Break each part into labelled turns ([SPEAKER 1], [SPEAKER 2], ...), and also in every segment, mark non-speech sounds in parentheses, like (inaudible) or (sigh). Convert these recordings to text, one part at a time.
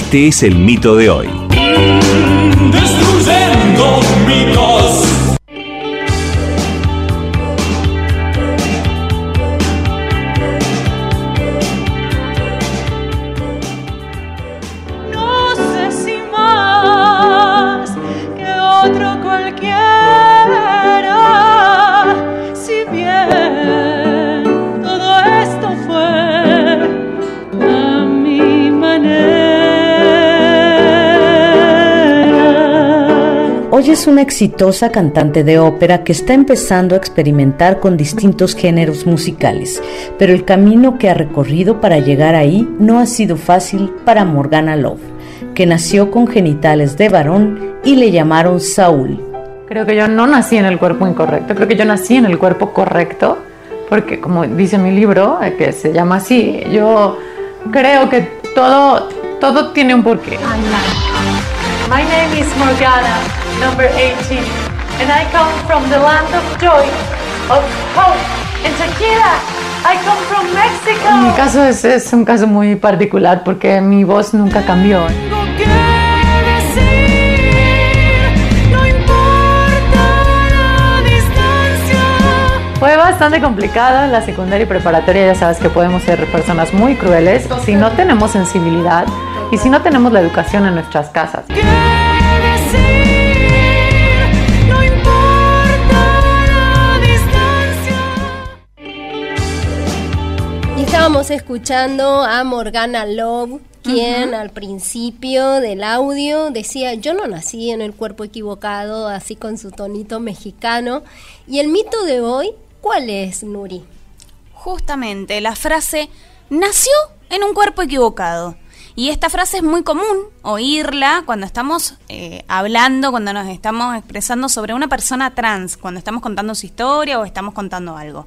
[SPEAKER 1] Este es el mito de hoy.
[SPEAKER 2] Hoy es una exitosa cantante de ópera que está empezando a experimentar con distintos géneros musicales, pero el camino que ha recorrido para llegar ahí no ha sido fácil para Morgana Love, que nació con genitales de varón y le llamaron Saúl.
[SPEAKER 3] Creo que yo no nací en el cuerpo incorrecto, creo que yo nací en el cuerpo correcto, porque como dice mi libro, eh, que se llama así, yo creo que todo, todo tiene un porqué.
[SPEAKER 4] My name is Morgana number 18, and I come from the land of joy, of hope, and tequila. I come from Mexico.
[SPEAKER 3] Mi caso es, es un caso muy particular porque mi voz nunca cambió. Fue bastante complicada la secundaria y preparatoria, ya sabes que podemos ser personas muy crueles si no tenemos sensibilidad y si no tenemos la educación en nuestras casas.
[SPEAKER 5] Estábamos escuchando a Morgana Love, quien al principio del audio decía, yo no nací en el cuerpo equivocado, así con su tonito mexicano. Y el mito de hoy, ¿cuál es, Nuri?
[SPEAKER 6] Justamente la frase, nació en un cuerpo equivocado. Y esta frase es muy común oírla cuando estamos eh, hablando, cuando nos estamos expresando sobre una persona trans, cuando estamos contando su historia o estamos contando algo.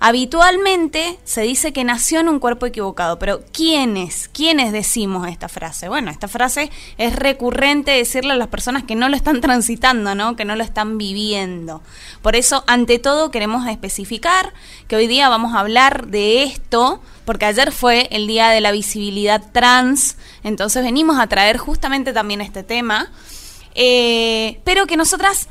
[SPEAKER 6] Habitualmente se dice que nació en un cuerpo equivocado, pero ¿quiénes? ¿Quiénes decimos esta frase? Bueno, esta frase es recurrente decirle a las personas que no lo están (laughs) transitando, ¿no? Que no lo están viviendo. Por eso, ante todo, queremos especificar que hoy día vamos a hablar de esto, porque ayer fue el día de la visibilidad trans, entonces venimos a traer justamente también este tema, eh, pero que nosotras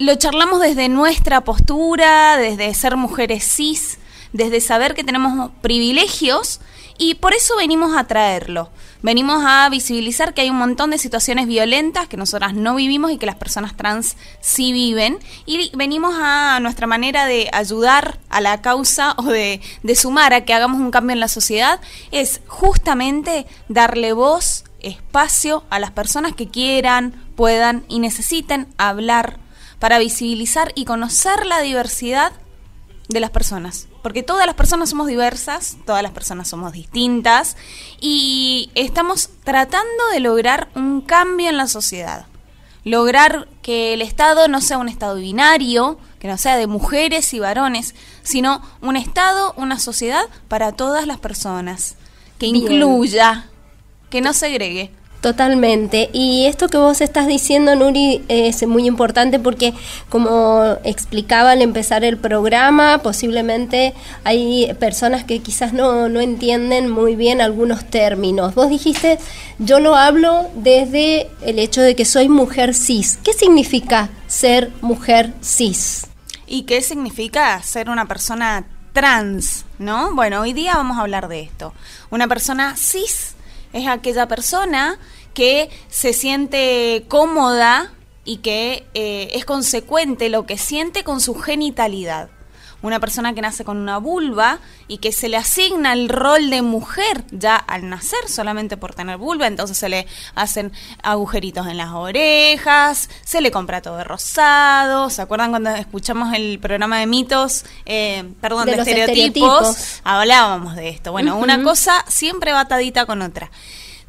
[SPEAKER 6] lo charlamos desde nuestra postura, desde ser mujeres cis, desde saber que tenemos privilegios y por eso venimos a traerlo. Venimos a visibilizar que hay un montón de situaciones violentas que nosotras no vivimos y que las personas trans sí viven. Y venimos a nuestra manera de ayudar a la causa o de, de sumar a que hagamos un cambio en la sociedad, es justamente darle voz, espacio a las personas que quieran, puedan y necesiten hablar para visibilizar y conocer la diversidad de las personas. Porque todas las personas somos diversas, todas las personas somos distintas y estamos tratando de lograr un cambio en la sociedad. Lograr que el Estado no sea un Estado binario, que no sea de mujeres y varones, sino un Estado, una sociedad para todas las personas, que incluya, que no segregue.
[SPEAKER 5] Totalmente. Y esto que vos estás diciendo, Nuri, es muy importante porque, como explicaba al empezar el programa, posiblemente hay personas que quizás no, no entienden muy bien algunos términos. Vos dijiste, yo lo hablo desde el hecho de que soy mujer cis. ¿Qué significa ser mujer cis?
[SPEAKER 6] ¿Y qué significa ser una persona trans? ¿No? Bueno, hoy día vamos a hablar de esto. Una persona cis es aquella persona que se siente cómoda y que eh, es consecuente lo que siente con su genitalidad. Una persona que nace con una vulva y que se le asigna el rol de mujer ya al nacer solamente por tener vulva, entonces se le hacen agujeritos en las orejas, se le compra todo de rosado. ¿Se acuerdan cuando escuchamos el programa de mitos, eh, perdón, de, estereotipos? Hablábamos de esto. Bueno, una cosa siempre va atadita con otra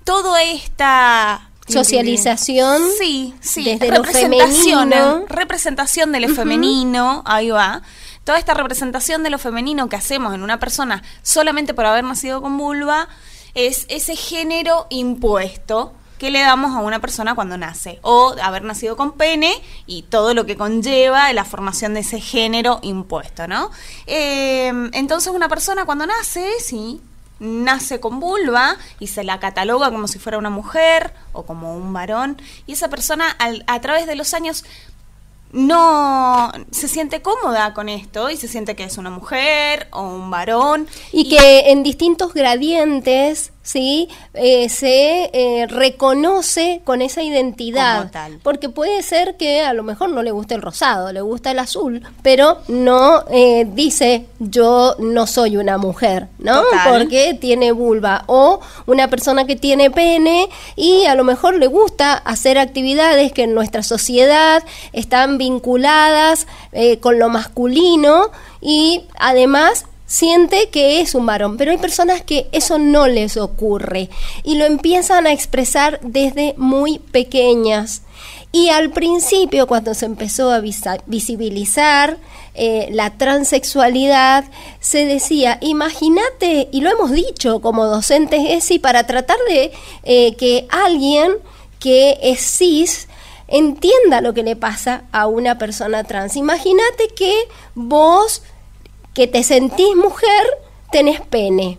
[SPEAKER 6] toda esta
[SPEAKER 5] socialización
[SPEAKER 6] sí sí desde representación lo representación de lo femenino ahí va toda esta representación de lo femenino que hacemos en una persona solamente por haber nacido con vulva es ese género impuesto que le damos a una persona cuando nace. O haber nacido con pene y todo lo que conlleva la formación de ese género impuesto no eh, entonces una persona cuando nace sí nace con vulva y se la cataloga como si fuera una mujer o como un varón. Y esa persona a través de los años no se siente cómoda con esto y se siente que es una mujer o un varón.
[SPEAKER 5] Y, que en distintos gradientes, ¿sí? Eh, se eh, reconoce con esa identidad. Porque puede ser que a lo mejor no le guste el rosado, le gusta el azul, pero no eh, dice yo no soy una mujer, ¿no? Porque tiene vulva. O una persona que tiene pene y a lo mejor le gusta hacer actividades que en nuestra sociedad están vinculadas con lo masculino y además siente que es un varón, pero hay personas que eso no les ocurre y lo empiezan a expresar desde muy pequeñas. Y al principio, cuando se empezó a visibilizar eh, la transexualidad, se decía, imagínate, y lo hemos dicho como docentes ESI, para tratar de eh, que alguien que es cis entienda lo que le pasa a una persona trans. Imagínate que vos que te sentís mujer, tenés pene.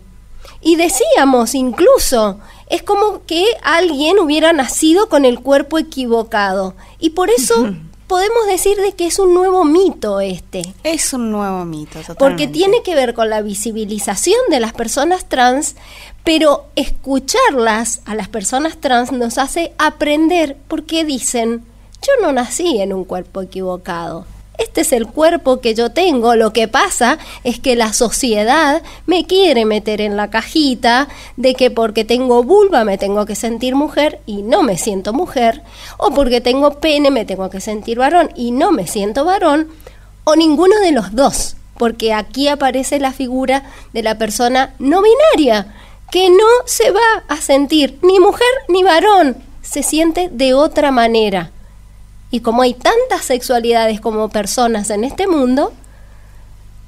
[SPEAKER 5] Y decíamos incluso, es como que alguien hubiera nacido con el cuerpo equivocado. Y por eso podemos decir de que es un nuevo mito este.
[SPEAKER 6] Es un nuevo mito, totalmente.
[SPEAKER 5] Porque tiene que ver con la visibilización de las personas trans, pero escucharlas a las personas trans nos hace aprender porque dicen, yo no nací en un cuerpo equivocado este es el cuerpo que yo tengo, lo que pasa es que la sociedad me quiere meter en la cajita de que porque tengo vulva me tengo que sentir mujer y no me siento mujer, o porque tengo pene me tengo que sentir varón y no me siento varón, o ninguno de los dos, porque aquí aparece la figura de la persona no binaria, que no se va a sentir ni mujer ni varón, se siente de otra manera. Y como hay tantas sexualidades como personas en este mundo,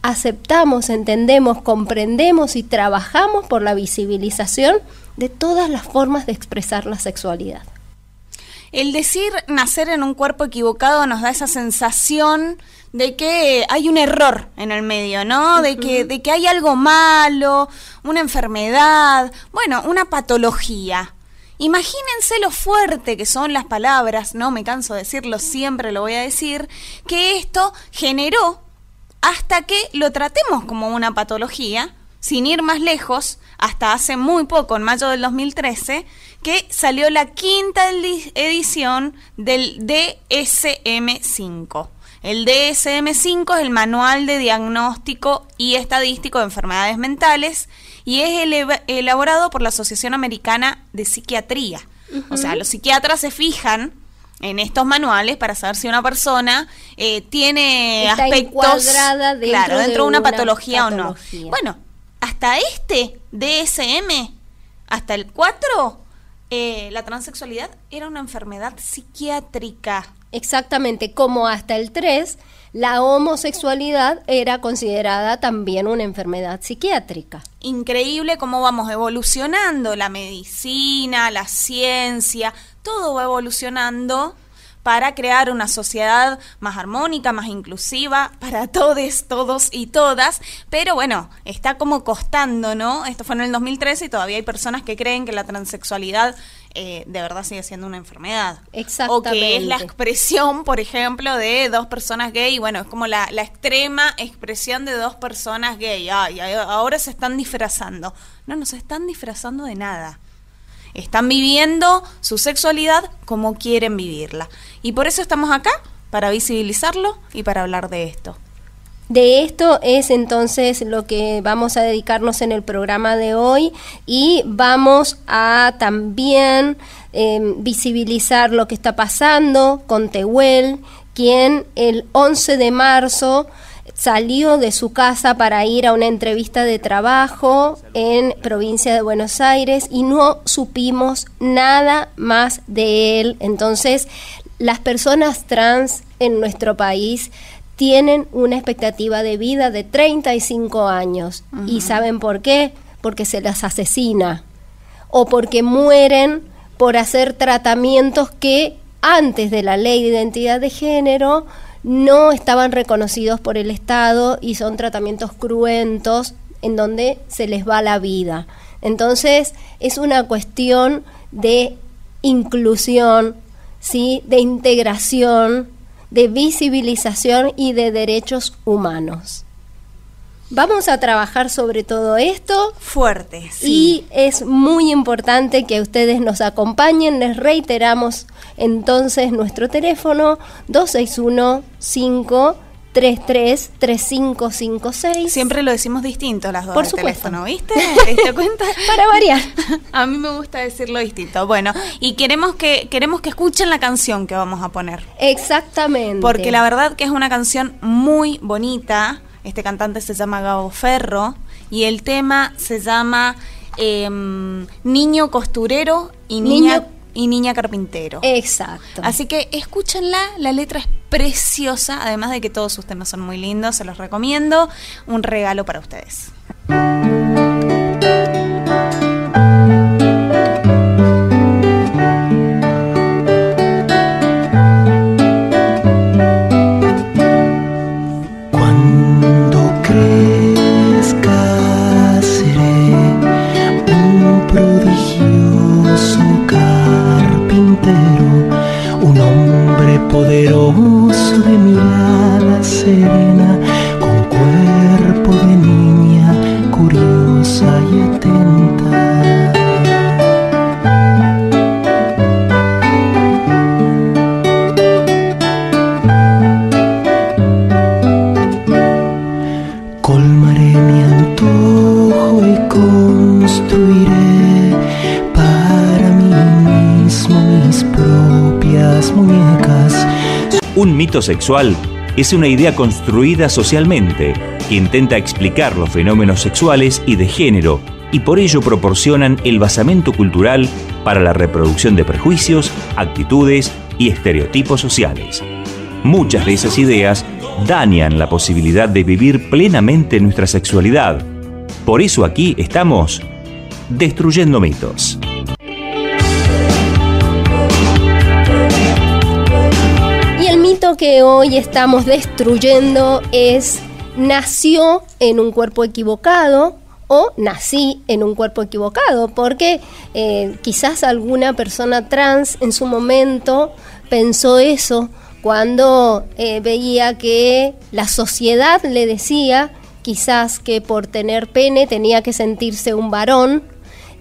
[SPEAKER 5] aceptamos, entendemos, comprendemos y trabajamos por la visibilización de todas las formas de expresar la sexualidad.
[SPEAKER 6] El decir nacer en un cuerpo equivocado nos da esa sensación de que hay un error en el medio, ¿no? De que, de que hay algo malo, una enfermedad, bueno, una patología. Imagínense lo fuerte que son las palabras, no me canso de decirlo, siempre lo voy a decir, que esto generó hasta que lo tratemos como una patología, sin ir más lejos, hasta hace muy poco, en mayo del 2013, que salió la quinta edición del DSM5. El DSM5 es el Manual de Diagnóstico y Estadístico de Enfermedades Mentales y es elaborado por la Asociación Americana de Psiquiatría. O sea, los psiquiatras se fijan en estos manuales para saber si una persona eh, tiene aspectos
[SPEAKER 5] dentro
[SPEAKER 6] claro, dentro de una, patología,
[SPEAKER 5] o
[SPEAKER 6] no. Bueno, hasta este DSM, hasta el 4, eh, la transexualidad era una enfermedad psiquiátrica.
[SPEAKER 5] Exactamente, como hasta el 3, la homosexualidad era considerada también una enfermedad psiquiátrica.
[SPEAKER 6] Increíble cómo vamos evolucionando, la medicina, la ciencia, todo va evolucionando para crear una sociedad más armónica, más inclusiva para todos, todos y todas. Pero bueno, está como costando, ¿no? Esto fue en el 2013 y todavía hay personas que creen que la transexualidad eh, de verdad sigue siendo una enfermedad.
[SPEAKER 5] Exactamente.
[SPEAKER 6] O que es la expresión, por ejemplo, de dos personas gay. Bueno, es como la, extrema expresión de dos personas gay. Ay, ahora se están disfrazando. No, no se están disfrazando de nada. Están viviendo su sexualidad como quieren vivirla. Y por eso estamos acá, para visibilizarlo y para hablar de esto.
[SPEAKER 5] De esto es entonces lo que vamos a dedicarnos en el programa de hoy y vamos a también em, visibilizar lo que está pasando con Tehuel, quien el 11 de marzo salió de su casa para ir a una entrevista de trabajo en provincia de Buenos Aires y no supimos nada más de él. Entonces, las personas trans en nuestro país tienen una expectativa de vida de 35 años. ¿Y saben por qué? Porque se las asesina o porque mueren por hacer tratamientos que antes de la ley de identidad de género no estaban reconocidos por el Estado y son tratamientos cruentos en donde se les va la vida. Entonces es una cuestión de inclusión, ¿sí? de integración, de visibilización y de derechos humanos. Vamos a trabajar sobre todo esto.
[SPEAKER 6] Fuerte,
[SPEAKER 5] Y es muy importante que ustedes nos acompañen. Les reiteramos entonces nuestro teléfono 261 5 333556.
[SPEAKER 6] Siempre lo decimos distinto las dos
[SPEAKER 5] Por supuesto.
[SPEAKER 6] teléfono, ¿viste? (laughs) ¿Te diste cuenta?
[SPEAKER 5] Para variar. (laughs)
[SPEAKER 6] A mí me gusta decirlo distinto. Bueno, y queremos que queremos que escuchen la canción que vamos a poner.
[SPEAKER 5] Exactamente.
[SPEAKER 6] Porque la verdad que es una canción muy bonita. Este cantante se llama Gabo Ferro y el tema se llama em, Niño Costurero y Niña,
[SPEAKER 5] Niño-
[SPEAKER 6] y niña Carpintero.
[SPEAKER 5] Exacto.
[SPEAKER 6] Así que escúchenla, la letra es preciosa, además de que todos sus temas son muy lindos, se los recomiendo. Un regalo para ustedes.
[SPEAKER 1] Mito sexual es una idea construida socialmente que intenta explicar los fenómenos sexuales y de género y por ello proporcionan el basamento cultural para la reproducción de prejuicios, actitudes y estereotipos sociales. Muchas de esas ideas dañan la posibilidad de vivir plenamente nuestra sexualidad. Por eso aquí estamos destruyendo mitos.
[SPEAKER 5] Que hoy estamos destruyendo es nació en un cuerpo equivocado o nací en un cuerpo equivocado, porque eh, quizás alguna persona trans en su momento pensó eso cuando eh, veía que la sociedad le decía quizás que por tener pene tenía que sentirse un varón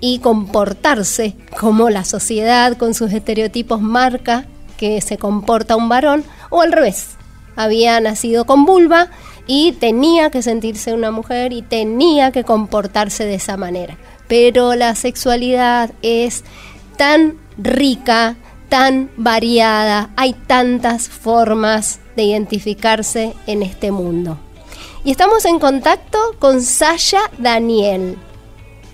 [SPEAKER 5] y comportarse como la sociedad con sus estereotipos marca que se comporta un varón, o al revés, había nacido con vulva y tenía que sentirse una mujer y tenía que comportarse de esa manera. Pero la sexualidad es tan rica, tan variada, hay tantas formas de identificarse en este mundo. Y estamos en contacto con Sasha Daniel.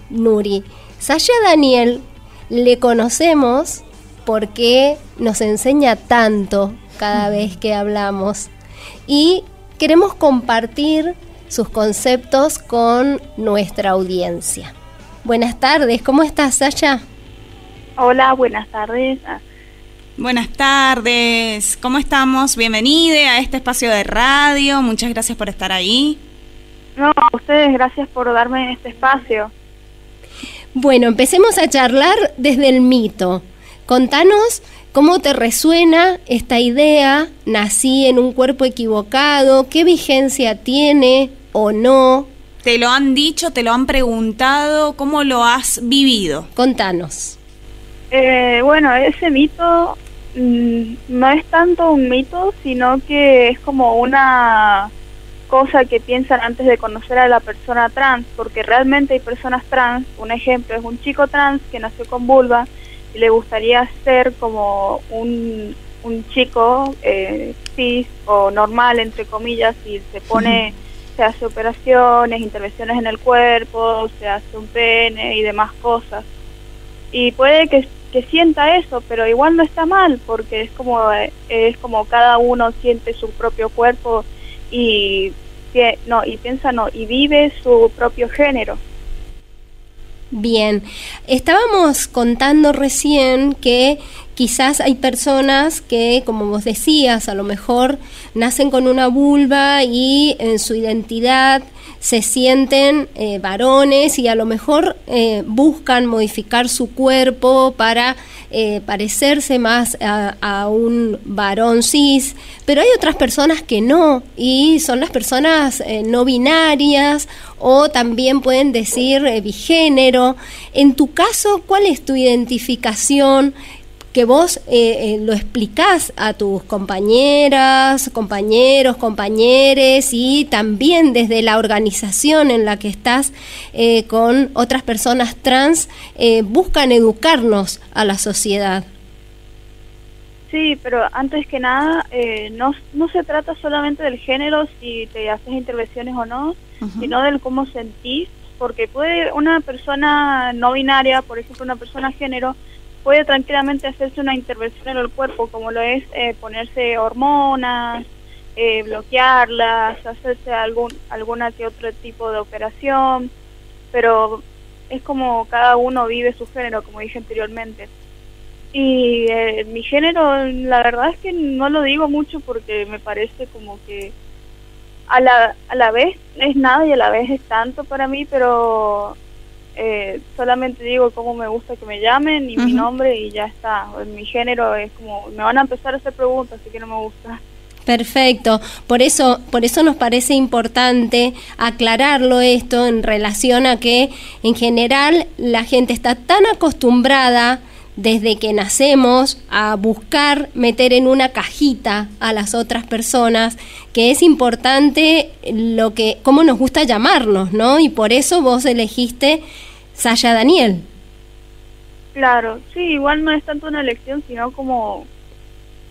[SPEAKER 5] Nuri. Sasha Daniel le conocemos porque nos enseña tanto cada vez que hablamos y queremos compartir sus conceptos con nuestra audiencia. Buenas tardes, ¿cómo estás Sasha?
[SPEAKER 7] Hola, buenas tardes. Ah,
[SPEAKER 6] Buenas tardes, ¿cómo estamos? Bienvenida a este espacio de radio, muchas gracias por estar ahí.
[SPEAKER 7] No, a ustedes gracias por darme este espacio.
[SPEAKER 5] Bueno, empecemos a charlar desde el mito. Contanos cómo te resuena esta idea, nací en un cuerpo equivocado, qué vigencia tiene o no.
[SPEAKER 6] ¿Te lo han dicho, te lo han preguntado, cómo lo has vivido?
[SPEAKER 5] Contanos.
[SPEAKER 7] Eh, bueno, ese mito mm, no es tanto un mito, sino que es como una cosa que piensan antes de conocer a la persona trans, porque realmente hay personas trans, un ejemplo es un chico trans que nació con vulva le gustaría ser como un, un chico eh, cis o normal, entre comillas, y se pone, se hace operaciones, intervenciones en el cuerpo, se hace un pene y demás cosas. Y puede que, que sienta eso, pero igual no está mal, porque es como, eh, es como cada uno siente su propio cuerpo y no y piensa no y vive su propio género
[SPEAKER 5] Bien, estábamos contando recién que quizás hay personas que, como vos decías, a lo mejor nacen con una vulva y en su identidad se sienten eh, varones y a lo mejor eh, buscan modificar su cuerpo para eh, parecerse más a, a, un varón cis, pero hay otras personas que no y son las personas no binarias o también pueden decir bigénero. En tu caso, ¿cuál es tu identificación? Que vos eh, eh, lo explicás a tus compañeras, compañeros, compañeres y también desde la organización en la que estás eh, con otras personas trans, buscan educarnos a la sociedad.
[SPEAKER 7] Sí, pero antes que nada, no, no se trata solamente del género, si te haces intervenciones o no, sino del cómo sentís, porque puede una persona no binaria, por ejemplo, una persona género, puede tranquilamente hacerse una intervención en el cuerpo, como lo es eh, ponerse hormonas, eh, bloquearlas, hacerse algún alguna que otro tipo de operación, pero es como cada uno vive su género, como dije anteriormente. Y eh, mi género, la verdad es que no lo digo mucho porque me parece como que a la, a la vez es nada y a la vez es tanto para mí, pero eh, solamente digo cómo me gusta que me llamen y mi nombre y ya está. Mi género es como, me van a empezar a hacer preguntas, así que no me gusta.
[SPEAKER 5] Perfecto, por eso, por eso nos parece importante aclararlo esto en relación a que en general la gente está tan acostumbrada desde que nacemos a buscar meter en una cajita a las otras personas que es importante lo que cómo nos gusta llamarnos, ¿no? Y por eso vos elegiste Saya Daniel.
[SPEAKER 7] Claro, sí, igual no es tanto una elección, sino como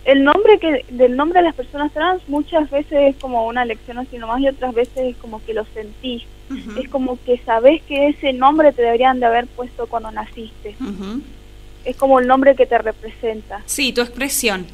[SPEAKER 7] el nombre que del nombre de las personas trans muchas veces es como una elección así nomás y otras veces es como que lo sentís. Es como que sabés que ese nombre te deberían de haber puesto cuando naciste. Es como el nombre que te representa.
[SPEAKER 6] Sí, tu expresión.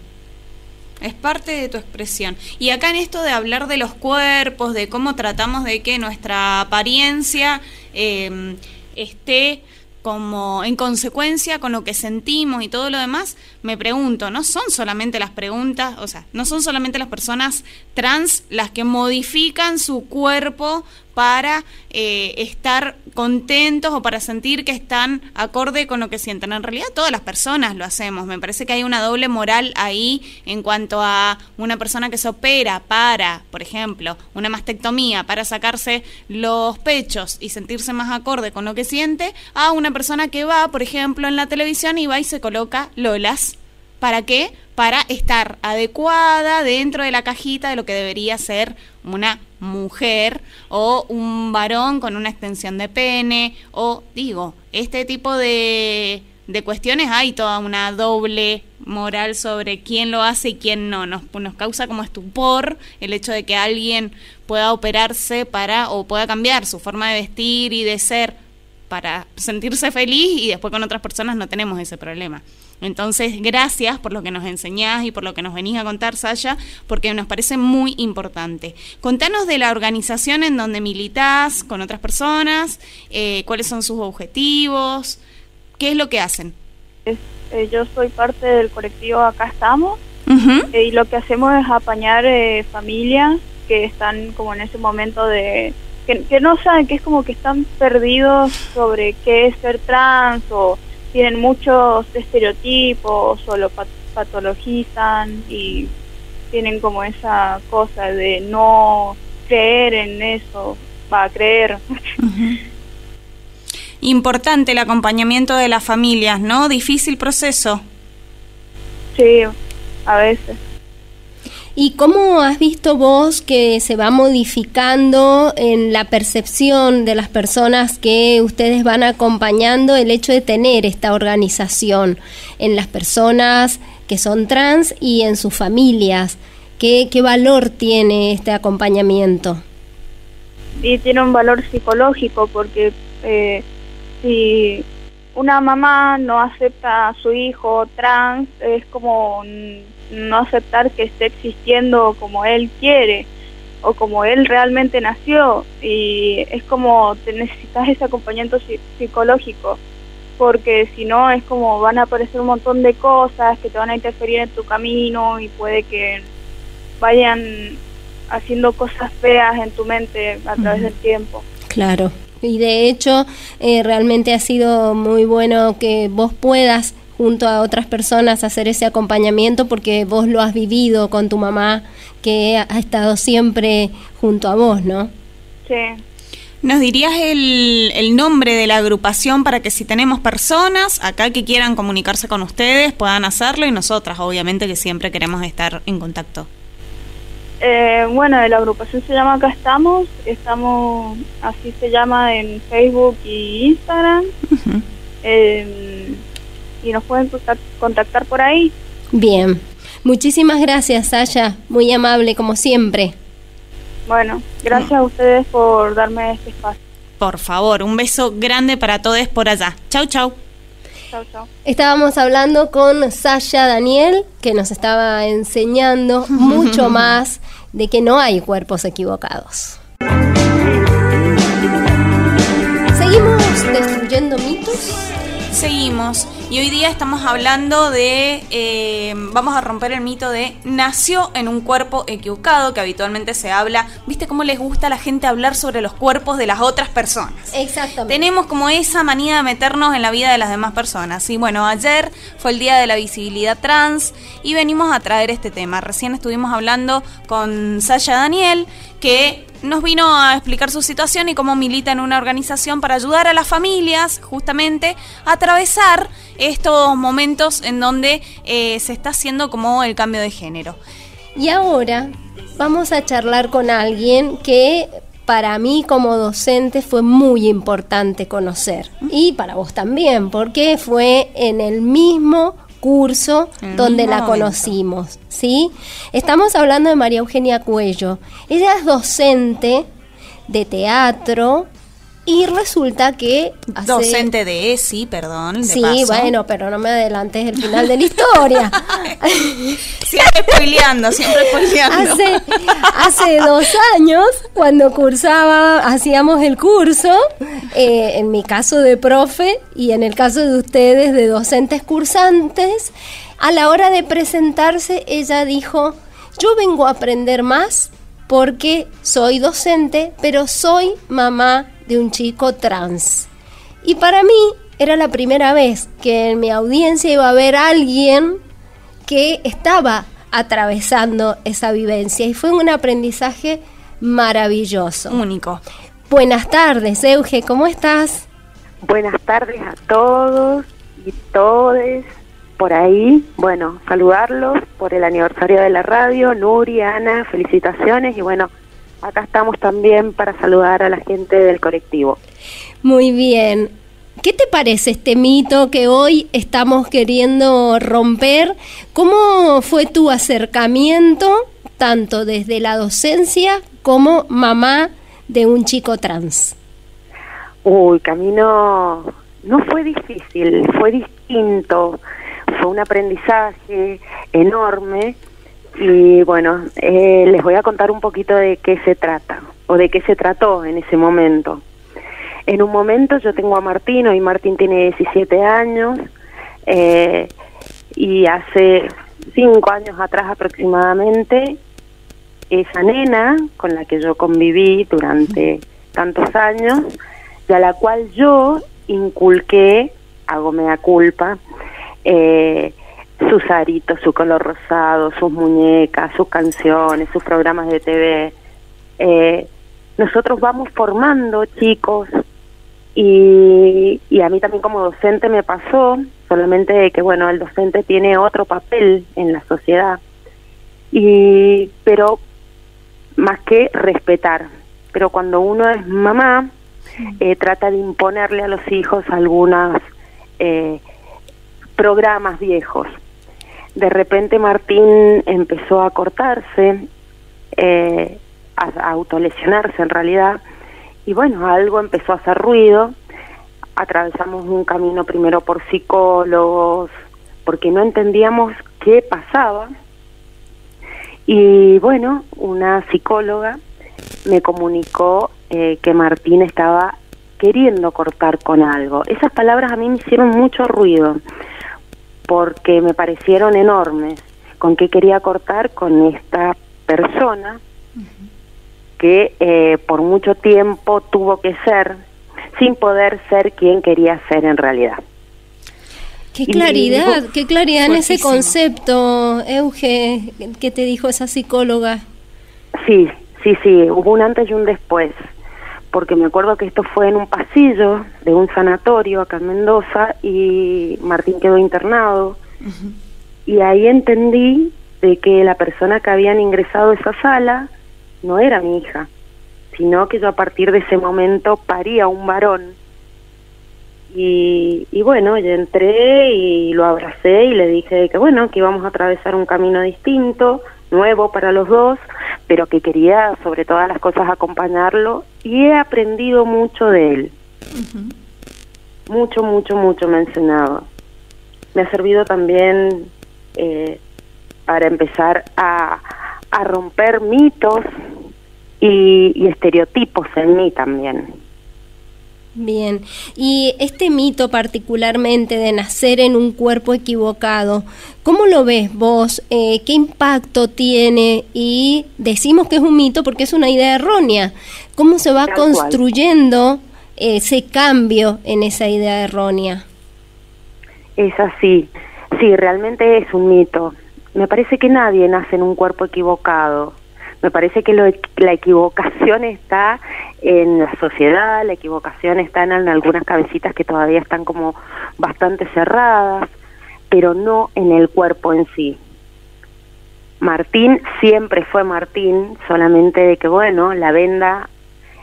[SPEAKER 6] Es parte de tu expresión. Y acá en esto de hablar de los cuerpos, de cómo tratamos de que nuestra apariencia eh, esté como en consecuencia con lo que sentimos y todo lo demás, me pregunto, ¿no son solamente las preguntas, o sea, no son solamente las personas trans las que modifican su cuerpo para eh, estar contentos o para sentir que están acorde con lo que sienten. En realidad todas las personas lo hacemos. Me parece que hay una doble moral ahí en cuanto a una persona que se opera para, por ejemplo, una mastectomía para sacarse los pechos y sentirse más acorde con lo que siente, a una persona que va, por ejemplo, en la televisión y va y se coloca lolas. ¿Para qué? Para estar adecuada dentro de la cajita de lo que debería ser una mujer o un varón con una extensión de pene o digo, este tipo de, de cuestiones hay toda una doble moral sobre quién lo hace y quién no. Nos, nos causa como estupor el hecho de que alguien pueda operarse para o pueda cambiar su forma de vestir y de ser para sentirse feliz y después con otras personas no tenemos ese problema. Entonces, gracias por lo que nos enseñás y por lo que nos venís a contar, Saya, porque nos parece muy importante. Contanos de la organización en donde militás con otras personas, eh, cuáles son sus objetivos, qué es lo que hacen.
[SPEAKER 7] Eh, yo soy parte del colectivo Acá Estamos eh, y lo que hacemos es apañar familias que están como en ese momento de... Que, que no saben, que es como que están perdidos sobre qué es ser trans o tienen muchos estereotipos o lo patologizan y tienen como esa cosa de no creer en eso, va a creer.
[SPEAKER 6] Importante el acompañamiento de las familias, ¿no? Difícil proceso.
[SPEAKER 7] Sí, a veces.
[SPEAKER 5] ¿Y cómo has visto vos que se va modificando en la percepción de las personas que ustedes van acompañando el hecho de tener esta organización en las personas que son trans y en sus familias? ¿Qué, qué valor tiene este acompañamiento?
[SPEAKER 7] Y tiene un valor psicológico porque eh, si una mamá no acepta a su hijo trans, es como no aceptar que esté existiendo como él quiere o como él realmente nació y es como te necesitas ese acompañamiento psicológico porque si no es como van a aparecer un montón de cosas que te van a interferir en tu camino y puede que vayan haciendo cosas feas en tu mente a través del tiempo.
[SPEAKER 5] Claro. Y de hecho, eh, realmente ha sido muy bueno que vos puedas junto a otras personas hacer ese acompañamiento porque vos lo has vivido con tu mamá que ha estado siempre junto a vos, ¿no?
[SPEAKER 7] Sí.
[SPEAKER 6] ¿Nos dirías el, el, nombre de la agrupación para que si tenemos personas acá que quieran comunicarse con ustedes puedan hacerlo y nosotras obviamente que siempre queremos estar en contacto?
[SPEAKER 7] Eh, bueno, la agrupación se llama Acá Estamos, estamos, así se llama en Facebook y Instagram. eh, y nos pueden contactar por ahí.
[SPEAKER 5] Bien, muchísimas gracias, Saya, muy amable como siempre.
[SPEAKER 7] Bueno, gracias a ustedes por darme este espacio.
[SPEAKER 6] Por favor, un beso grande para todos por allá. Chau, chau.
[SPEAKER 7] Chau, chau.
[SPEAKER 5] Estábamos hablando con Sasha Daniel, que nos estaba enseñando (laughs) mucho más de que no hay cuerpos equivocados. ¿Seguimos destruyendo mitos?
[SPEAKER 6] Seguimos. Y hoy día estamos hablando de, eh, vamos a romper el mito de nació en un cuerpo equivocado, que habitualmente se habla, viste cómo les gusta a la gente hablar sobre los cuerpos de las otras personas.
[SPEAKER 5] Exactamente.
[SPEAKER 6] Tenemos como esa manía de meternos en la vida de las demás personas. Y bueno, ayer fue el Día de la Visibilidad Trans y venimos a traer este tema. Recién estuvimos hablando con Sasha Daniel, que nos vino a explicar su situación y cómo milita en una organización para ayudar a las familias justamente a atravesar estos momentos en donde eh, se está haciendo como el cambio de género.
[SPEAKER 5] Y ahora vamos a charlar con alguien que para mí como docente fue muy importante conocer y para vos también, porque fue en el mismo curso
[SPEAKER 6] el
[SPEAKER 5] donde
[SPEAKER 6] mismo
[SPEAKER 5] la
[SPEAKER 6] momento.
[SPEAKER 5] conocimos, ¿sí? Estamos hablando de María Eugenia Cuello. Ella es docente de teatro y resulta que hace-
[SPEAKER 6] Docente de ESI, perdón. de
[SPEAKER 5] Sí,
[SPEAKER 6] paso.
[SPEAKER 5] bueno, pero no me adelantes el final de la historia. (laughs)
[SPEAKER 6] Siempre spoileando, siempre spoileando.
[SPEAKER 5] hace, hace dos años, cuando cursaba, hacíamos el curso, eh, en mi caso de profe y en el caso de ustedes de docentes cursantes, a la hora de presentarse ella dijo, yo vengo a aprender más porque soy docente, pero soy mamá de un chico trans. Y para mí era la primera vez que en mi audiencia iba a haber alguien que estaba atravesando esa vivencia y fue un aprendizaje maravilloso.
[SPEAKER 6] Único.
[SPEAKER 5] Buenas tardes, Euge, ¿cómo estás?
[SPEAKER 8] Buenas tardes a todos y todes por ahí. Bueno, saludarlos por el aniversario de la radio. Nuri, Ana, felicitaciones y bueno, acá estamos también para saludar a la gente del colectivo.
[SPEAKER 5] Muy bien. ¿Qué te parece este mito que hoy estamos queriendo romper? ¿Cómo fue tu acercamiento, tanto desde la docencia como mamá de un chico trans?
[SPEAKER 8] Uy, camino no fue difícil, fue distinto, fue un aprendizaje enorme y bueno, eh, les voy a contar un poquito de qué se trata o de qué se trató en ese momento. En un momento yo tengo a Martín, hoy Martín tiene 17 años eh, y hace cinco años atrás aproximadamente esa nena con la que yo conviví durante tantos años y a la cual yo inculqué, hago mea culpa, eh, sus aritos, su color rosado, sus muñecas, sus canciones, sus programas de TV. Eh, nosotros vamos formando chicos y, y a mí también como docente me pasó, solamente que bueno, el docente tiene otro papel en la sociedad, y pero más que respetar. Pero cuando uno es mamá, eh, trata de imponerle a los hijos algunos eh, programas viejos. De repente Martín empezó a cortarse, eh, a, autolesionarse en realidad, y bueno, algo empezó a hacer ruido. Atravesamos un camino primero por psicólogos, porque no entendíamos qué pasaba. Y bueno, una psicóloga me comunicó eh, que Martín estaba queriendo cortar con algo. Esas palabras a mí me hicieron mucho ruido porque me parecieron enormes. ¿Con qué quería cortar? Con esta persona que eh, por mucho tiempo tuvo que ser sin poder ser quien quería ser en realidad.
[SPEAKER 5] Qué claridad, qué claridad en ese concepto, Euge, que te dijo esa psicóloga.
[SPEAKER 8] Sí, sí, sí, hubo un antes y un después, porque me acuerdo que esto fue en un pasillo de un sanatorio acá en Mendoza y Martín quedó internado y ahí entendí de que la persona que habían ingresado a esa sala no era mi hija, sino que yo a partir de ese momento paría un varón. Y, y bueno, yo entré y lo abracé y le dije que bueno, que íbamos a atravesar un camino distinto, nuevo para los dos, pero que quería sobre todas las cosas acompañarlo y he aprendido mucho de él. Mucho, mucho, mucho me ha enseñado. Me ha servido también eh, para empezar a, a romper mitos y, y estereotipos en mí también.
[SPEAKER 5] Bien, y este mito particularmente de nacer en un cuerpo equivocado, ¿cómo lo ves vos? Eh, ¿Qué impacto tiene? Y decimos que es un mito porque es una idea errónea. ¿Cómo se va
[SPEAKER 8] Tal
[SPEAKER 5] construyendo ese cambio en esa idea errónea?
[SPEAKER 8] Es así. Sí, realmente es un mito. Me parece que nadie nace en un cuerpo equivocado. Me parece que lo, la equivocación está en la sociedad, la equivocación está en, en algunas cabecitas que todavía están como bastante cerradas, pero no en el cuerpo en sí. Martín siempre fue Martín, solamente de que, bueno, la venda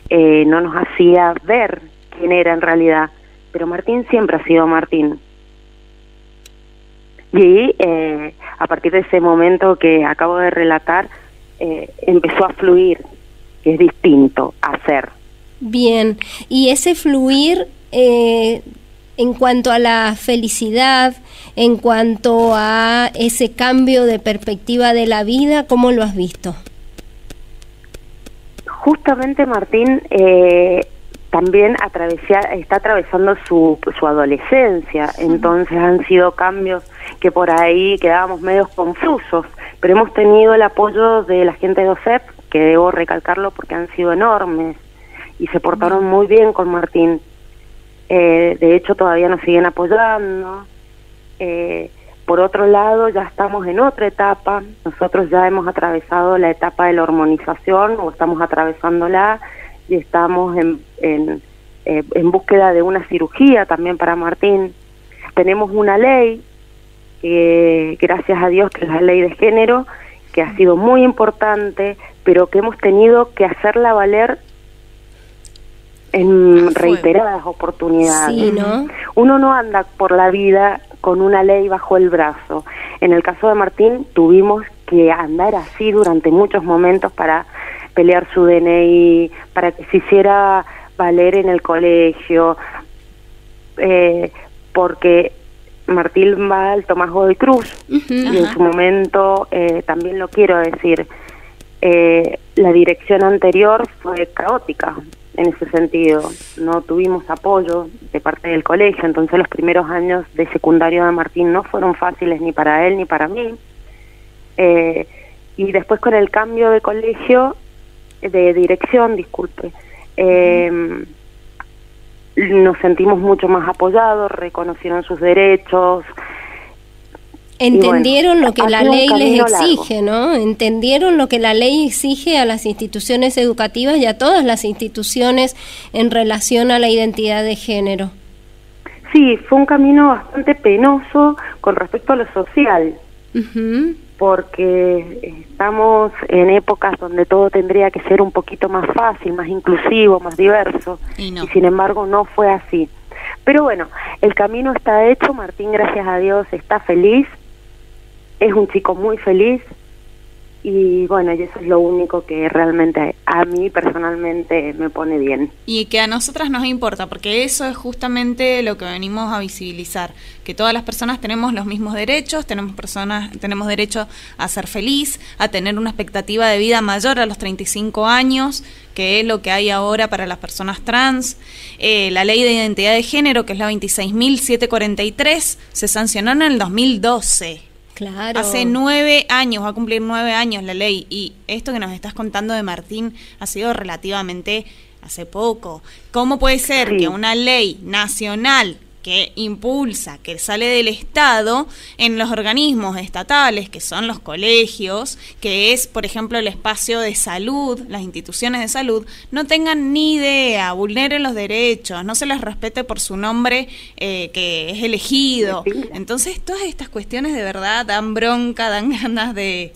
[SPEAKER 8] eh, no nos hacía ver quién era en realidad, pero Martín siempre ha sido Martín. Y eh, a partir de ese momento que acabo de relatar, eh, empezó a fluir, que es distinto a ser.
[SPEAKER 5] Bien, y ese fluir eh, en cuanto a la felicidad, en cuanto a ese cambio de perspectiva de la vida, ¿cómo lo has visto?
[SPEAKER 8] Justamente Martín eh, también atravesía, está atravesando su, su adolescencia, entonces han sido cambios que por ahí quedábamos medios confusos, pero hemos tenido el apoyo de la gente de OSEP, que debo recalcarlo porque han sido enormes y se portaron muy bien con Martín. Eh, de hecho, todavía nos siguen apoyando. Eh, por otro lado, ya estamos en otra etapa. Nosotros ya hemos atravesado la etapa de la hormonización o estamos atravesándola y estamos en, en, eh, en búsqueda de una cirugía también para Martín. Tenemos una ley, que gracias a Dios que es la ley de género, que ha sido muy importante, pero que hemos tenido que hacerla valer en reiteradas oportunidades.
[SPEAKER 5] Sí, ¿no?
[SPEAKER 8] Uno no anda por la vida con una ley bajo el brazo. En el caso de Martín tuvimos que andar así durante muchos momentos para pelear su DNI, para que se hiciera valer en el colegio, eh, porque Martín va al Tomás Godoy Cruz. Y en su momento eh, también lo quiero decir eh, la dirección anterior fue caótica en ese sentido. No tuvimos apoyo de parte del colegio entonces los primeros años de secundario de Martín no fueron fáciles ni para él ni para mí. Eh, y después con el cambio de colegio de dirección disculpe eh, nos sentimos mucho más apoyados, reconocieron sus derechos.
[SPEAKER 5] Entendieron
[SPEAKER 8] bueno,
[SPEAKER 5] lo que la ley les
[SPEAKER 8] largo.
[SPEAKER 5] exige, ¿no? Entendieron lo que la ley exige a las instituciones educativas y a todas las instituciones en relación a la identidad de género.
[SPEAKER 8] Sí, fue un camino bastante penoso con respecto a lo social,
[SPEAKER 5] Ujú.
[SPEAKER 8] Porque estamos en épocas donde todo tendría que ser un poquito más fácil, más inclusivo, más diverso,
[SPEAKER 6] Y no.
[SPEAKER 8] sin embargo no fue así. Pero bueno, el camino está hecho, Martín, gracias a Dios, está feliz, es un chico muy feliz y bueno, y eso es lo único que realmente a mí personalmente me pone bien.
[SPEAKER 6] Y que a nosotras nos importa, porque eso es justamente lo que venimos a visibilizar, que todas las personas tenemos los mismos derechos, tenemos personas, tenemos derecho a ser feliz, a tener una expectativa de vida mayor a los 35 años, que es lo que hay ahora para las personas trans. Eh, la ley de identidad de género, que es la 26.743, se sancionó en el 2012.
[SPEAKER 5] Claro.
[SPEAKER 6] Hace nueve años, va a cumplir nueve años la ley, y esto que nos estás contando de Martín ha sido relativamente hace poco. ¿Cómo puede ser
[SPEAKER 8] Sí.
[SPEAKER 6] que una ley nacional que impulsa, que sale del Estado, en los organismos estatales, que son los colegios, que es, por ejemplo, el espacio de salud, las instituciones de salud, no tengan ni idea, vulneren los derechos, no se les respete por su nombre eh, que es elegido. Entonces, todas estas cuestiones de verdad dan bronca, dan (laughs) ganas de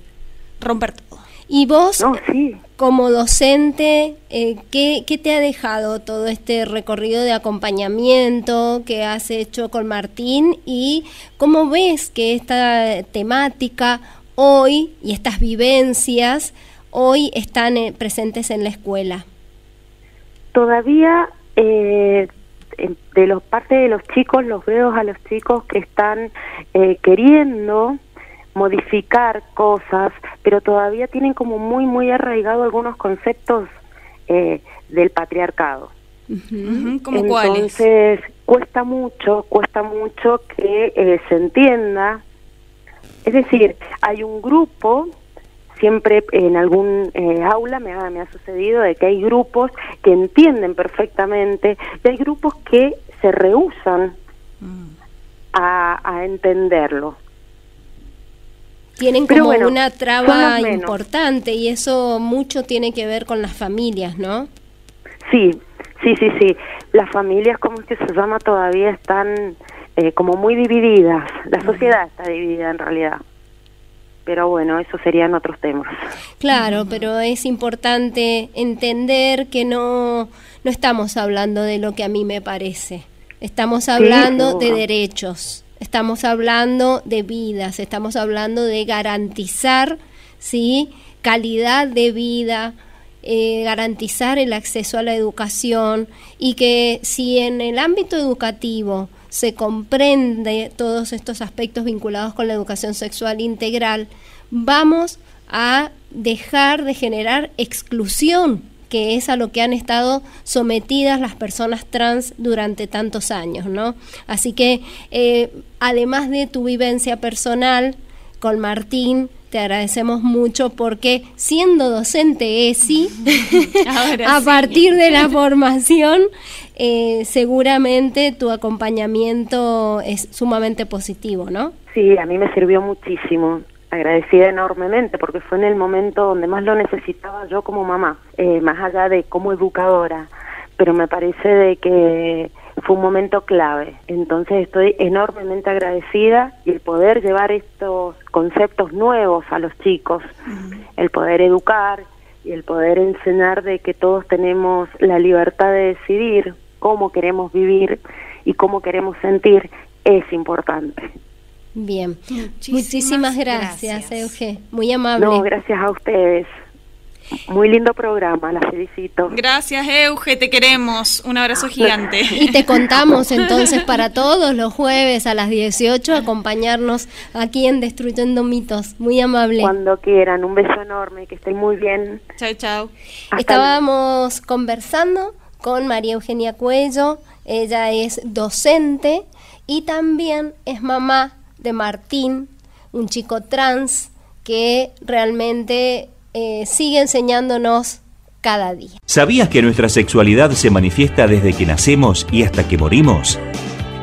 [SPEAKER 6] romper todo.
[SPEAKER 5] Y vos,
[SPEAKER 8] No, sí.
[SPEAKER 5] Como docente, eh, ¿qué, qué te ha dejado todo este recorrido de acompañamiento que has hecho con Martín? ¿Y cómo ves que esta temática hoy y estas vivencias hoy están eh, presentes en la escuela?
[SPEAKER 8] Todavía eh, de los parte de los chicos los veo a los chicos que están eh, queriendo modificar cosas, pero todavía tienen como muy muy arraigado algunos conceptos eh, del patriarcado.
[SPEAKER 6] Ujú, ¿Cómo cuáles?
[SPEAKER 8] Entonces cuesta mucho, cuesta mucho que eh, se entienda. Es decir, hay un grupo, siempre en algún eh, aula me ha, me ha sucedido de que hay grupos que entienden perfectamente y hay grupos que se rehusan
[SPEAKER 6] Mm.
[SPEAKER 8] a, a entenderlo.
[SPEAKER 5] Tienen como
[SPEAKER 8] bueno,
[SPEAKER 5] una traba importante y eso mucho tiene que ver con las familias, ¿no?
[SPEAKER 8] Sí, sí, sí, sí. Las familias, como es que se llama, todavía están eh, como muy divididas. La sociedad está dividida en realidad. Pero bueno, eso serían otros temas.
[SPEAKER 5] Claro, pero es importante entender que no, no estamos hablando de lo que a mí me parece. Estamos hablando de derechos, estamos hablando de vidas, estamos hablando de garantizar, ¿sí? Calidad de vida, eh, garantizar el acceso a la educación y que si en el ámbito educativo se comprende todos estos aspectos vinculados con la educación sexual integral, vamos a dejar de generar exclusión, que es a lo que han estado sometidas las personas trans durante tantos años, ¿no? Así que, eh, además de tu vivencia personal con Martín, te agradecemos mucho porque siendo docente ESI, (laughs)
[SPEAKER 6] Ahora
[SPEAKER 5] a
[SPEAKER 6] sí.
[SPEAKER 5] partir de la formación, eh, seguramente tu acompañamiento es sumamente positivo, ¿no?
[SPEAKER 8] Sí, a mí me sirvió muchísimo. Agradecida enormemente porque fue en el momento donde más lo necesitaba yo como mamá, eh, más allá de como educadora. Pero me parece de que fue un momento clave. Entonces estoy enormemente agradecida y el poder llevar estos conceptos nuevos a los chicos, el poder educar y el poder enseñar de que todos tenemos la libertad de decidir cómo queremos vivir y cómo queremos sentir es importante.
[SPEAKER 5] Bien.
[SPEAKER 6] Muchísimas
[SPEAKER 5] Muchísimas gracias,
[SPEAKER 6] gracias.
[SPEAKER 5] Euge. Muy amable.
[SPEAKER 8] No, gracias a ustedes. Muy lindo programa, la felicito.
[SPEAKER 6] Gracias, Euge, te queremos. Un abrazo gigante.
[SPEAKER 5] Y te (laughs) contamos entonces para todos los jueves a las 18 acompañarnos aquí en Destruyendo Mitos. Muy amable.
[SPEAKER 8] Cuando quieran, un beso enorme, que estén muy bien.
[SPEAKER 6] Chao, chao.
[SPEAKER 5] Estábamos conversando con María Eugenia Cuello, ella es docente y también es mamá de Martín, un chico trans que realmente eh, sigue enseñándonos cada día.
[SPEAKER 1] ¿Sabías que nuestra sexualidad se manifiesta desde que nacemos y hasta que morimos?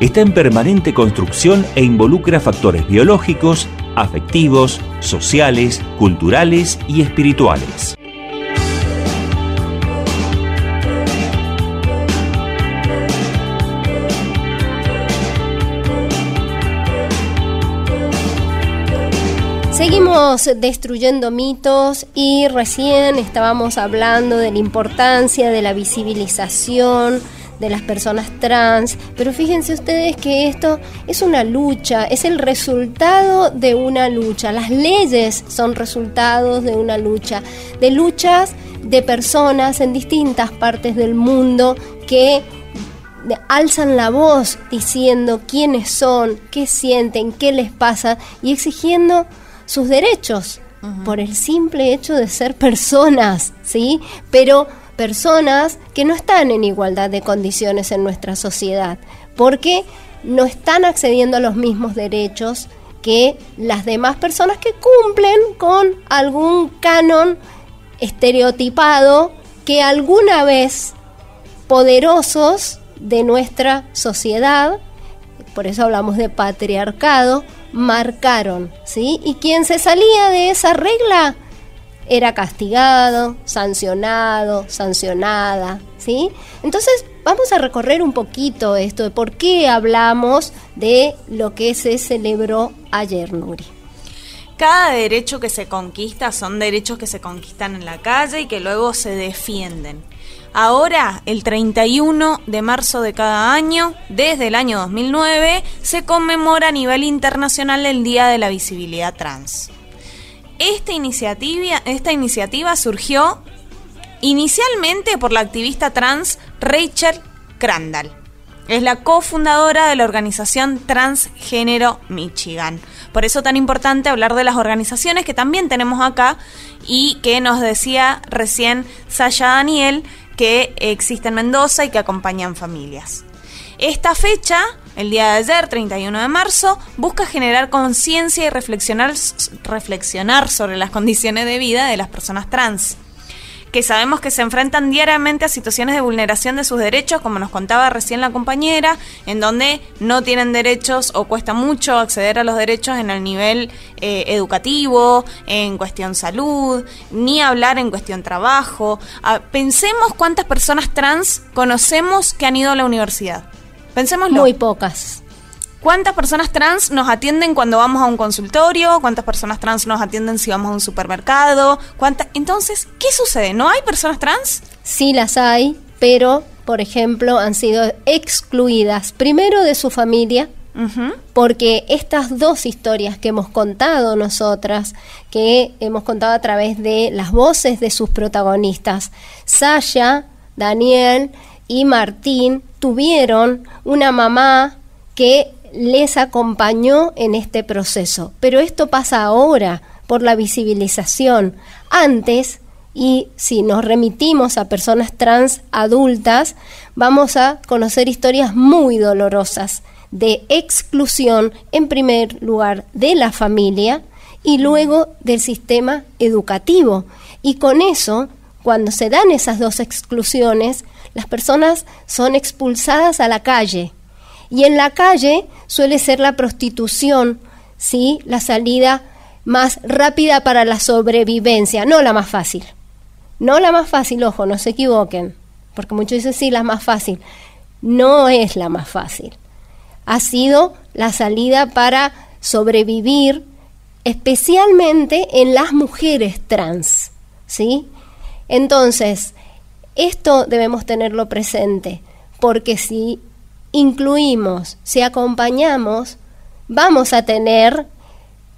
[SPEAKER 1] Está en permanente construcción e involucra factores biológicos, afectivos, sociales, culturales y espirituales.
[SPEAKER 5] Destruyendo mitos y recién estábamos hablando de la importancia de la visibilización de las personas trans, pero fíjense ustedes que esto es una lucha, es el resultado de una lucha. Las leyes son resultados de una lucha, de luchas de personas en distintas partes del mundo que alzan la voz diciendo quiénes son, qué sienten, qué les pasa y exigiendo sus derechos por el simple hecho de ser personas, ¿sí? Pero personas que no están en igualdad de condiciones en nuestra sociedad, porque no están accediendo a los mismos derechos que las demás personas que cumplen con algún canon estereotipado que alguna vez poderosos de nuestra sociedad, por eso hablamos de patriarcado, marcaron, ¿sí? Y quien se salía de esa regla era castigado, sancionado, sancionada, ¿sí? Entonces, vamos a recorrer un poquito esto de por qué hablamos de lo que se celebró ayer, Nuri.
[SPEAKER 6] Cada derecho que se conquista son derechos que se conquistan en la calle y que luego se defienden. Ahora, el 31 de marzo de cada año, desde el año 2009, se conmemora a nivel internacional el Día de la Visibilidad Trans. Esta iniciativa, esta iniciativa surgió inicialmente por la activista trans Rachel Crandall. Es la cofundadora de la organización Transgénero Michigan. Por eso tan importante hablar de las organizaciones que también tenemos acá y que nos decía recién Sasha Daniel que existe en Mendoza y que acompañan familias. Esta fecha, el día de ayer, 31 de marzo, busca generar conciencia y reflexionar, reflexionar sobre las condiciones de vida de las personas trans que sabemos que se enfrentan diariamente a situaciones de vulneración de sus derechos, como nos contaba recién la compañera, en donde no tienen derechos o cuesta mucho acceder a los derechos en el nivel eh, educativo, en cuestión salud, ni hablar en cuestión trabajo. Ah, pensemos cuántas personas trans conocemos que han ido a la universidad. Pensémoslo.
[SPEAKER 5] Muy pocas.
[SPEAKER 6] ¿Cuántas personas trans nos atienden cuando vamos a un consultorio? ¿Cuántas personas trans nos atienden si vamos a un supermercado? ¿Cuántas? Entonces, ¿qué sucede? ¿No hay personas trans?
[SPEAKER 5] Sí las hay, pero, por ejemplo, han sido excluidas primero de su familia, porque estas dos historias que hemos contado nosotras, que hemos contado a través de las voces de sus protagonistas, Sasha, Daniel y Martín, tuvieron una mamá que les acompañó en este proceso. Pero esto pasa ahora por la visibilización. Antes, y si nos remitimos a personas trans adultas, vamos a conocer historias muy dolorosas de exclusión, en primer lugar, de la familia y luego del sistema educativo. Y con eso, cuando se dan esas dos exclusiones, las personas son expulsadas a la calle, y en la calle suele ser la prostitución, ¿sí? La salida más rápida para la sobrevivencia, no la más fácil. No la más fácil, ojo, no se equivoquen, porque muchos dicen sí, la más fácil. No es la más fácil. Ha sido la salida para sobrevivir, especialmente en las mujeres trans, ¿sí? Entonces, esto debemos tenerlo presente, porque si incluimos, si acompañamos, vamos a tener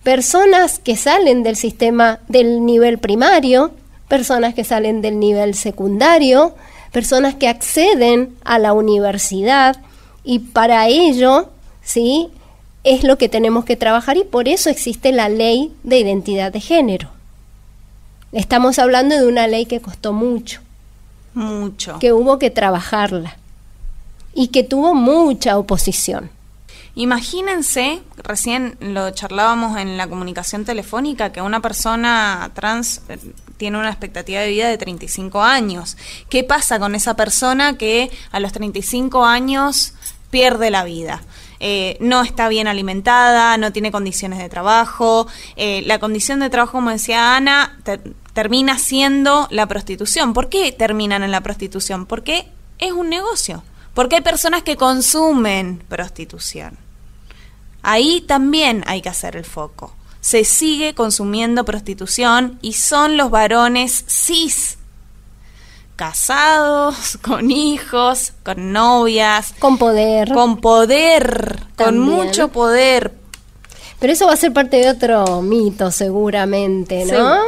[SPEAKER 5] personas que salen del sistema del nivel primario, personas que salen del nivel secundario, personas que acceden a la universidad y para ello, ¿sí? Es lo que tenemos que trabajar y por eso existe la ley de identidad de género. Estamos hablando de una ley que costó mucho.
[SPEAKER 6] Mucho.
[SPEAKER 5] Que hubo que trabajarla y que tuvo mucha oposición.
[SPEAKER 6] Imagínense, recién lo charlábamos en la comunicación telefónica, que una persona trans eh, tiene una expectativa de vida de 35 años. ¿Qué pasa con esa persona que a los 35 años pierde la vida? Eh, no está bien alimentada, no tiene condiciones de trabajo. Eh, la condición de trabajo, como decía Ana, termina siendo la prostitución. ¿Por qué terminan en la prostitución? Porque es un negocio. Porque hay personas que consumen prostitución. Ahí también hay que hacer el foco. Se sigue consumiendo prostitución y son los varones cis, casados, (laughs) con hijos, con novias.
[SPEAKER 5] Con poder.
[SPEAKER 6] Con poder, con mucho poder.
[SPEAKER 5] Pero eso va a ser parte de otro mito seguramente, ¿no?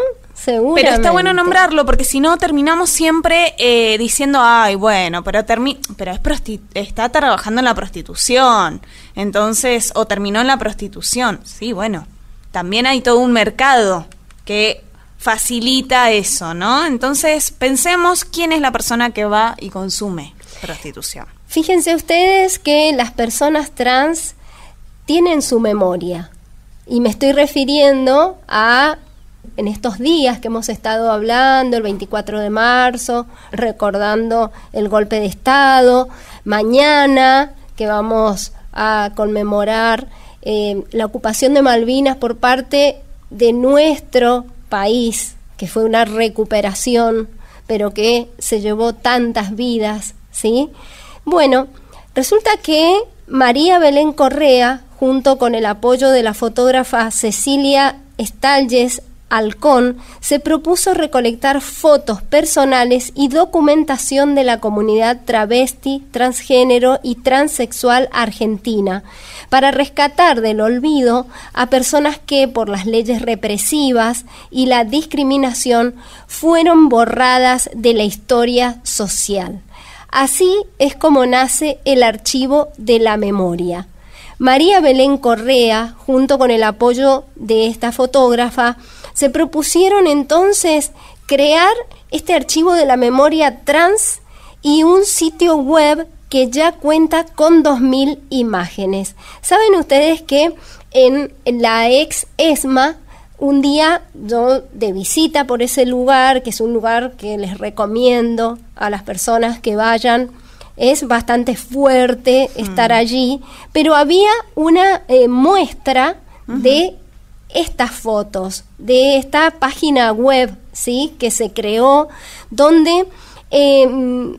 [SPEAKER 6] Pero está bueno nombrarlo porque si no terminamos siempre eh, diciendo, ay, bueno, pero, pero es está trabajando en la prostitución. Entonces, o terminó en la prostitución. Sí, bueno, también hay todo un mercado que facilita eso, ¿no? Entonces, pensemos quién es la persona que va y consume prostitución.
[SPEAKER 5] Fíjense ustedes que las personas trans tienen su memoria. Y me estoy refiriendo a en estos días que hemos estado hablando, el 24 de marzo, recordando el golpe de Estado, mañana que vamos a conmemorar eh, la ocupación de Malvinas por parte de nuestro país, que fue una recuperación, pero que se llevó tantas vidas, ¿sí? Bueno, resulta que María Belén Correa, junto con el apoyo de la fotógrafa Cecilia Stalles Halcón se propuso recolectar fotos personales y documentación de la comunidad travesti, transgénero y transexual argentina para rescatar del olvido a personas que por las leyes represivas y la discriminación fueron borradas de la historia social. Así es como nace el archivo de la memoria. María Belén Correa, junto con el apoyo de esta fotógrafa, se propusieron entonces crear este archivo de la memoria trans y un sitio web que ya cuenta con 2.000 imágenes. Saben ustedes que en la ex ESMA, un día yo de visita por ese lugar, que es un lugar que les recomiendo a las personas que vayan, es bastante fuerte estar mm. allí, pero había una eh, muestra de estas fotos de esta página web, ¿sí? Que se creó, donde em,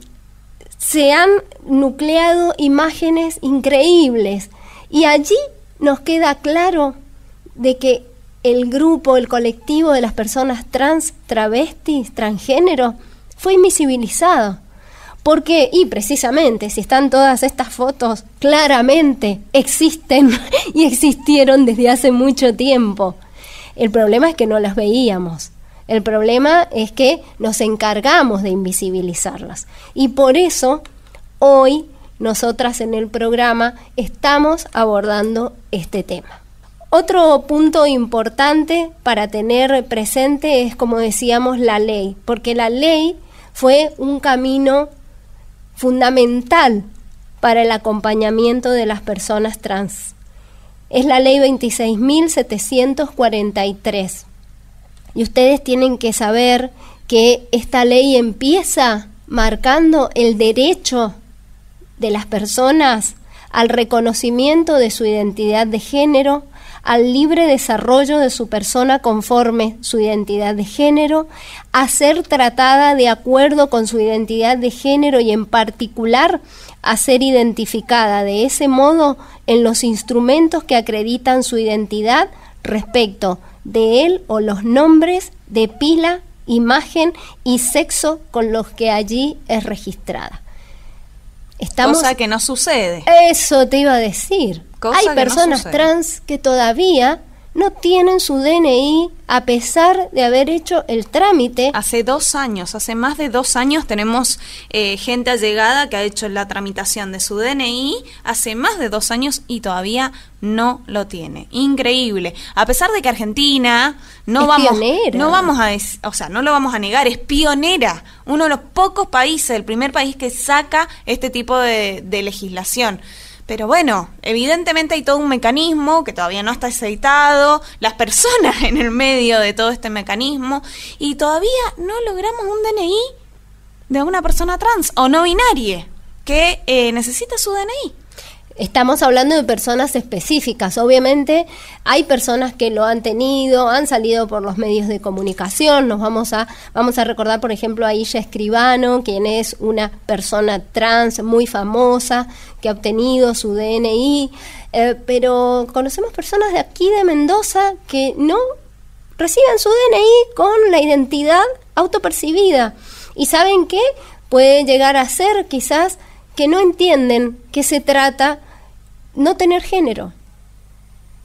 [SPEAKER 5] se han nucleado imágenes increíbles y allí nos queda claro de que el grupo, el colectivo de las personas trans, travestis, transgénero, fue invisibilizado. Porque, y precisamente, si están todas estas fotos, claramente existen (laughs) y existieron desde hace mucho tiempo. El problema es que no las veíamos. El problema es que nos encargamos de invisibilizarlas. Y por eso, hoy, nosotras en el programa estamos abordando este tema. Otro punto importante para tener presente es, como decíamos, la ley, porque la ley fue un camino fundamental para el acompañamiento de las personas trans. Es la ley 26.743. Y ustedes tienen que saber que esta ley empieza marcando el derecho de las personas al reconocimiento de su identidad de género, al libre desarrollo de su persona conforme su identidad de género, a ser tratada de acuerdo con su identidad de género y en particular a ser identificada de ese modo en los instrumentos que acreditan su identidad respecto de él o los nombres de pila, imagen y sexo con los que allí es registrada.
[SPEAKER 6] Estamos, Cosa que no sucede.
[SPEAKER 5] Eso te iba a decir. Hay personas trans que todavía no tienen su DNI a pesar de haber hecho el trámite.
[SPEAKER 6] Hace dos años, hace más de dos años tenemos eh, gente allegada que ha hecho la tramitación de su DNI hace más de dos años y todavía no lo tiene. Increíble. A pesar de que Argentina no vamos, no vamos a, o sea, no lo vamos a negar, es pionera, uno de los pocos países, el primer país que saca este tipo de, de legislación. Pero bueno, evidentemente hay todo un mecanismo que todavía no está aceitado, las personas (laughs) en el medio de todo este mecanismo, y todavía no logramos un DNI de una persona trans o no binaria que eh, necesita su DNI.
[SPEAKER 5] Estamos hablando de personas específicas. Obviamente hay personas que lo han tenido, han salido por los medios de comunicación. Nos vamos a, vamos a recordar, por ejemplo, a Illa Escribano, quien es una persona trans muy famosa, que ha obtenido su DNI. Eh, pero conocemos personas de aquí de Mendoza que no reciben su DNI con la identidad autopercibida. ¿Y saben qué? Puede llegar a ser quizás que no entienden que se trata no tener género.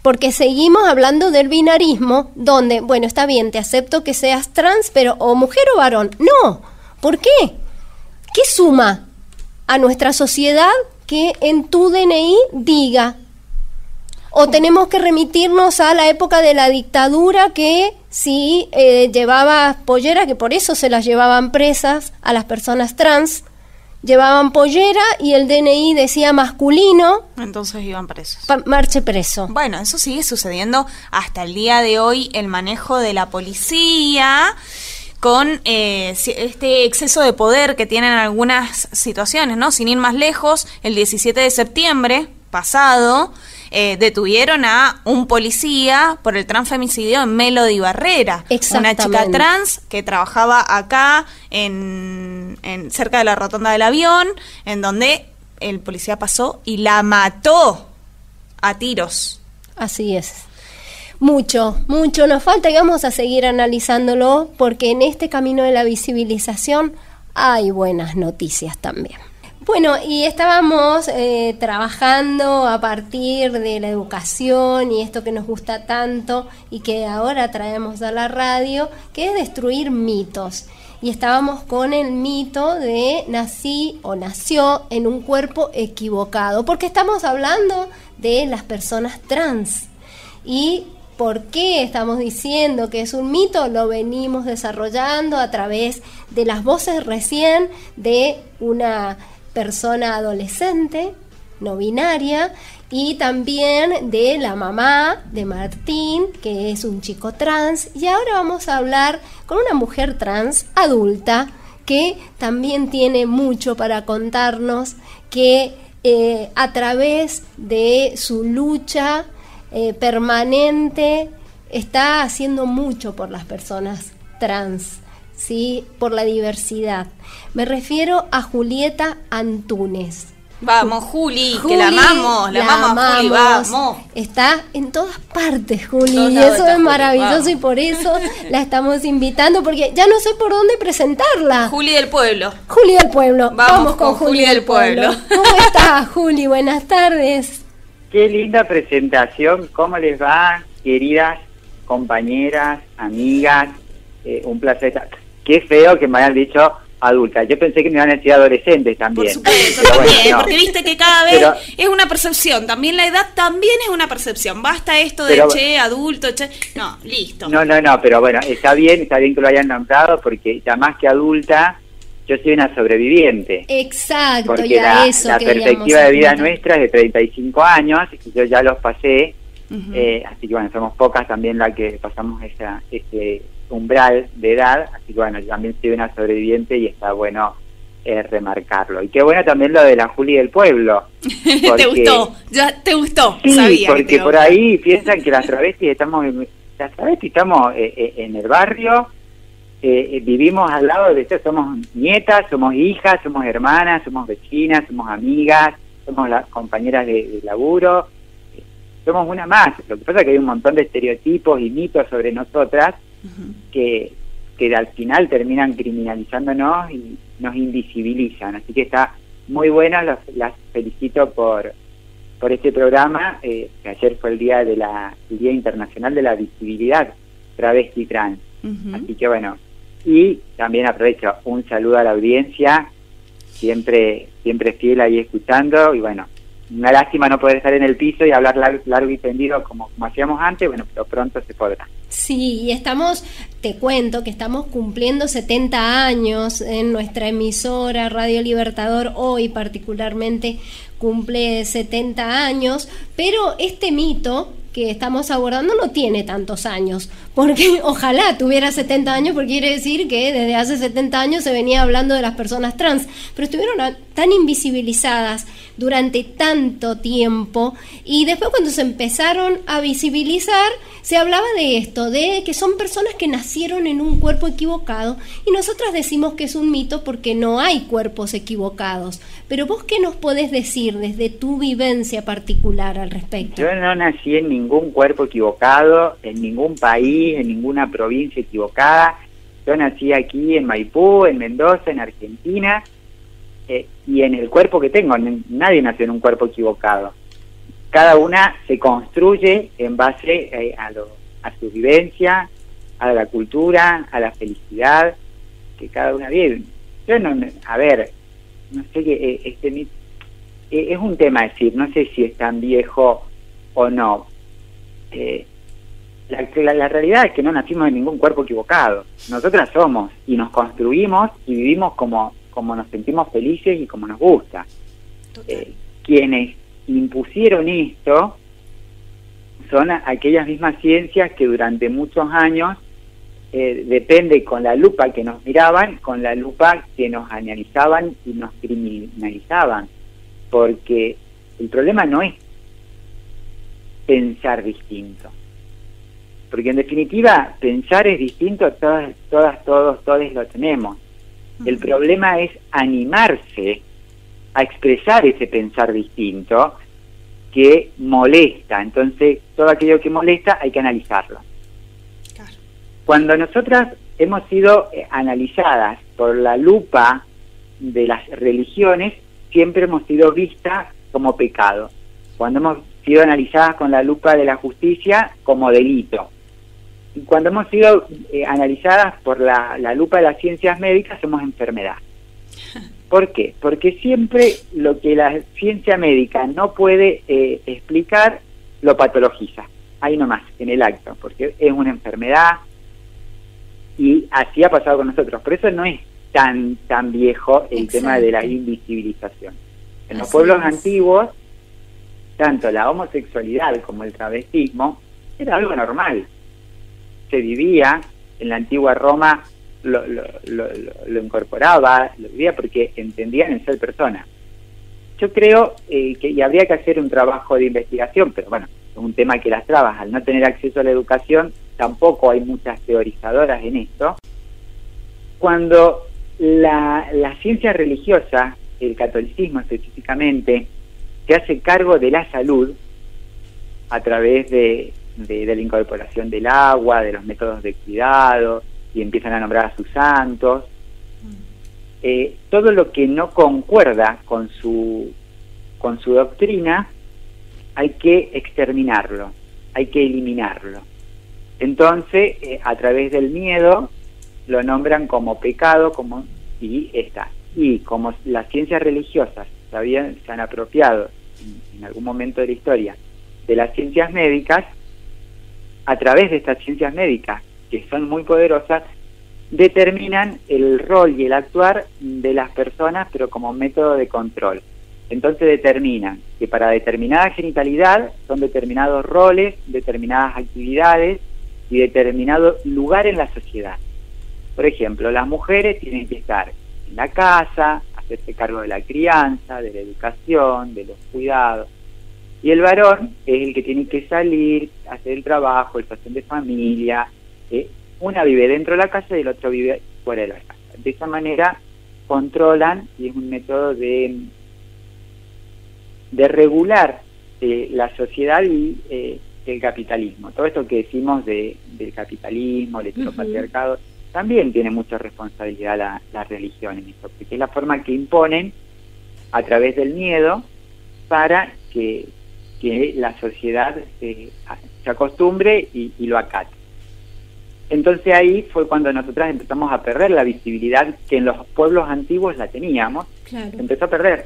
[SPEAKER 5] Porque seguimos hablando del binarismo, donde, bueno, está bien, te acepto que seas trans, pero o mujer o varón. No, ¿por qué? ¿Qué suma a nuestra sociedad que en tu DNI diga? O tenemos que remitirnos a la época de la dictadura que si eh, llevaba pollera, que por eso se las llevaban presas a las personas trans, llevaban pollera y el DNI decía masculino,
[SPEAKER 6] Entonces iban presos.
[SPEAKER 5] marche preso.
[SPEAKER 6] Bueno, eso sigue sucediendo hasta el día de hoy, el manejo de la policía con eh, este exceso de poder que tienen en algunas situaciones, ¿no? Sin ir más lejos, el 17 de septiembre pasado eh, detuvieron a un policía por el transfemicidio en Melody Barrera, una chica trans que trabajaba acá en, en cerca de la rotonda del avión, en donde el policía pasó y la mató a tiros.
[SPEAKER 5] Así es. Mucho, mucho nos falta y vamos a seguir analizándolo porque en este camino de la visibilización hay buenas noticias también. Bueno, y estábamos eh, trabajando a partir de la educación y esto que nos gusta tanto y que ahora traemos a la radio, que es destruir mitos. Y estábamos con el mito de nací o nació en un cuerpo equivocado, porque estamos hablando de las personas trans. ¿Y por qué estamos diciendo que es un mito? Lo venimos desarrollando a través de las voces recién de una persona adolescente, no binaria, y también de la mamá de Martín, que es un chico trans. Y ahora vamos a hablar con una mujer trans adulta que también tiene mucho para contarnos, que eh, a través de su lucha eh, permanente está haciendo mucho por las personas trans, ¿sí? por la diversidad. Me refiero a Julieta Antunes.
[SPEAKER 6] Vamos, Juli, que la
[SPEAKER 5] Juli,
[SPEAKER 6] amamos, la, amamos, a Juli, vamos.
[SPEAKER 5] Está en todas partes, Juli, y eso es
[SPEAKER 6] Juli,
[SPEAKER 5] maravilloso y por eso (laughs) la estamos invitando, porque ya no sé por dónde presentarla.
[SPEAKER 6] Juli del pueblo.
[SPEAKER 5] Juli del Pueblo.
[SPEAKER 6] Vamos con Juli del Pueblo.
[SPEAKER 5] ¿Cómo estás, Juli? Buenas tardes.
[SPEAKER 9] Qué linda presentación, ¿cómo les va, queridas compañeras, amigas? Eh, un placer. estar- Qué feo que me hayan dicho adultas. Yo pensé que me iban a decir adolescentes también.
[SPEAKER 6] Por supuesto,
[SPEAKER 9] Pero bueno,
[SPEAKER 6] también,
[SPEAKER 9] no.
[SPEAKER 6] porque viste que cada vez
[SPEAKER 9] Pero-
[SPEAKER 6] es una percepción. También la edad también es una percepción. Basta esto de
[SPEAKER 9] Pero-
[SPEAKER 6] che, adulto, che. No, listo.
[SPEAKER 9] No, no, no, pero bueno, está bien, está bien que lo hayan nombrado porque ya más que adulta, yo soy una sobreviviente.
[SPEAKER 5] Exacto,
[SPEAKER 9] Porque
[SPEAKER 5] y a
[SPEAKER 9] la,
[SPEAKER 5] eso
[SPEAKER 9] la perspectiva de vida nuestra es de 35 años y yo ya los pasé, Eh, así que bueno, somos pocas también las que pasamos esa, ese umbral de edad, así que bueno, yo también soy una sobreviviente y está bueno eh, remarcarlo. Y qué bueno también lo de la Juli del Pueblo. (laughs)
[SPEAKER 6] te gustó, ya te gustó.
[SPEAKER 9] Sí,
[SPEAKER 6] Sabía
[SPEAKER 9] porque por ahí piensan que las travestis estamos, las travestis estamos eh, eh, en el barrio, eh, eh, vivimos al lado de esto, somos nietas, somos hijas, somos hermanas, somos vecinas, somos amigas, somos las compañeras de, de laburo, somos una más. Lo que pasa es que hay un montón de estereotipos y mitos sobre nosotras que, que al final terminan criminalizándonos y nos invisibilizan. Así que está muy buena, las, las felicito por, por este programa, eh, que ayer fue el día de la el Día Internacional de la Visibilidad Travesti Trans. Así que bueno, y también aprovecho un saludo a la audiencia, siempre siempre fiel ahí escuchando y bueno, una lástima no poder estar en el piso y hablar lar- largo y tendido como, como hacíamos antes, bueno, pero pronto se podrá.
[SPEAKER 5] Sí, y estamos, te cuento que estamos cumpliendo 70 años en nuestra emisora Radio Libertador, hoy particularmente cumple 70 años, pero este mito que estamos abordando no tiene tantos años, porque (laughs) ojalá tuviera 70 años, porque quiere decir que desde hace 70 años se venía hablando de las personas trans, pero estuvieron tan invisibilizadas durante tanto tiempo y después cuando se empezaron a visibilizar se hablaba de esto, de que son personas que nacieron en un cuerpo equivocado y nosotras decimos que es un mito porque no hay cuerpos equivocados. Pero vos qué nos podés decir desde tu vivencia particular al respecto?
[SPEAKER 9] Yo no nací en ningún cuerpo equivocado, en ningún país, en ninguna provincia equivocada. Yo nací aquí en Maipú, en Mendoza, en Argentina, eh, y en el cuerpo que tengo. Nadie nació en un cuerpo equivocado. Cada una se construye en base eh, a, a su vivencia, a la cultura, a la felicidad que cada una vive. Yo no, a ver, no sé qué, eh, este eh, es un tema decir, no sé si es tan viejo o no. Eh, la, la- la realidad es que no nacimos en ningún cuerpo equivocado. Nosotras somos y nos construimos y vivimos como como nos sentimos felices y como nos gusta. Eh, quienes impusieron esto son aquellas mismas ciencias que durante muchos años eh, depende con la lupa que nos miraban, con la lupa que nos analizaban y nos criminalizaban. Porque el problema no es pensar distinto. Porque en definitiva, pensar es distinto, todas, todas, todos, todos lo tenemos. El problema es animarse a expresar ese pensar distinto que molesta. Entonces, todo aquello que molesta hay que analizarlo. Cuando nosotras hemos sido eh, analizadas por la lupa de las religiones, siempre hemos sido vistas como pecado. Cuando hemos sido analizadas con la lupa de la justicia, como delito. Y cuando hemos sido eh, analizadas por la, la lupa de las ciencias médicas, somos enfermedad. (laughs) ¿Por qué? Porque siempre lo que la ciencia médica no puede eh, explicar, lo patologiza. Ahí nomás, en el acto, porque es una enfermedad y así ha pasado con nosotros. Por eso no es tan, tan viejo el tema de la invisibilización. En los pueblos
[SPEAKER 6] es.
[SPEAKER 9] antiguos, tanto la homosexualidad como el travestismo era algo normal. Se vivía, en la antigua Roma lo, lo, lo, lo- incorporaba, lo vivía porque entendían en ser persona. Yo creo eh, que y habría que hacer un trabajo de investigación, pero bueno, es un tema que las trabas, al no tener acceso a la educación, tampoco hay muchas teorizadoras en esto. Cuando la, la ciencia religiosa, el catolicismo específicamente, se hace cargo de la salud a través de, de- de la incorporación del agua, de los métodos de cuidado, y empiezan a nombrar a sus santos. Eh, todo lo que no concuerda con su, con su doctrina hay que exterminarlo, hay que eliminarlo. Entonces, eh, a través del miedo, lo nombran como pecado, como y está. Y como las ciencias religiosas habían- se han apropiado en, en algún momento de la historia de las ciencias médicas, a través de estas ciencias médicas, que son muy poderosas, determinan el rol y el actuar de las personas, pero como método de control. Entonces determinan que para determinada genitalidad son determinados roles, determinadas actividades y determinado lugar en la sociedad. Por ejemplo, las mujeres tienen que estar en la casa, hacerse cargo de la crianza, de la educación, de los cuidados. Y el varón es el que tiene que salir, hacer el trabajo, el pasión de familia. Una vive dentro de la casa y el otro vive fuera de la casa. De esa manera controlan y es un método de, de regular eh, la sociedad y eh, el capitalismo. Todo esto que decimos de, del capitalismo, el heteropatriarcado, también tiene mucha responsabilidad la, la religión en esto, porque es la forma que imponen a través del miedo para que, que la sociedad eh, a- se acostumbre y, y lo acate. Entonces ahí fue cuando nosotras empezamos a perder la visibilidad que en los pueblos antiguos la teníamos,
[SPEAKER 5] Claro.
[SPEAKER 9] empezó a perder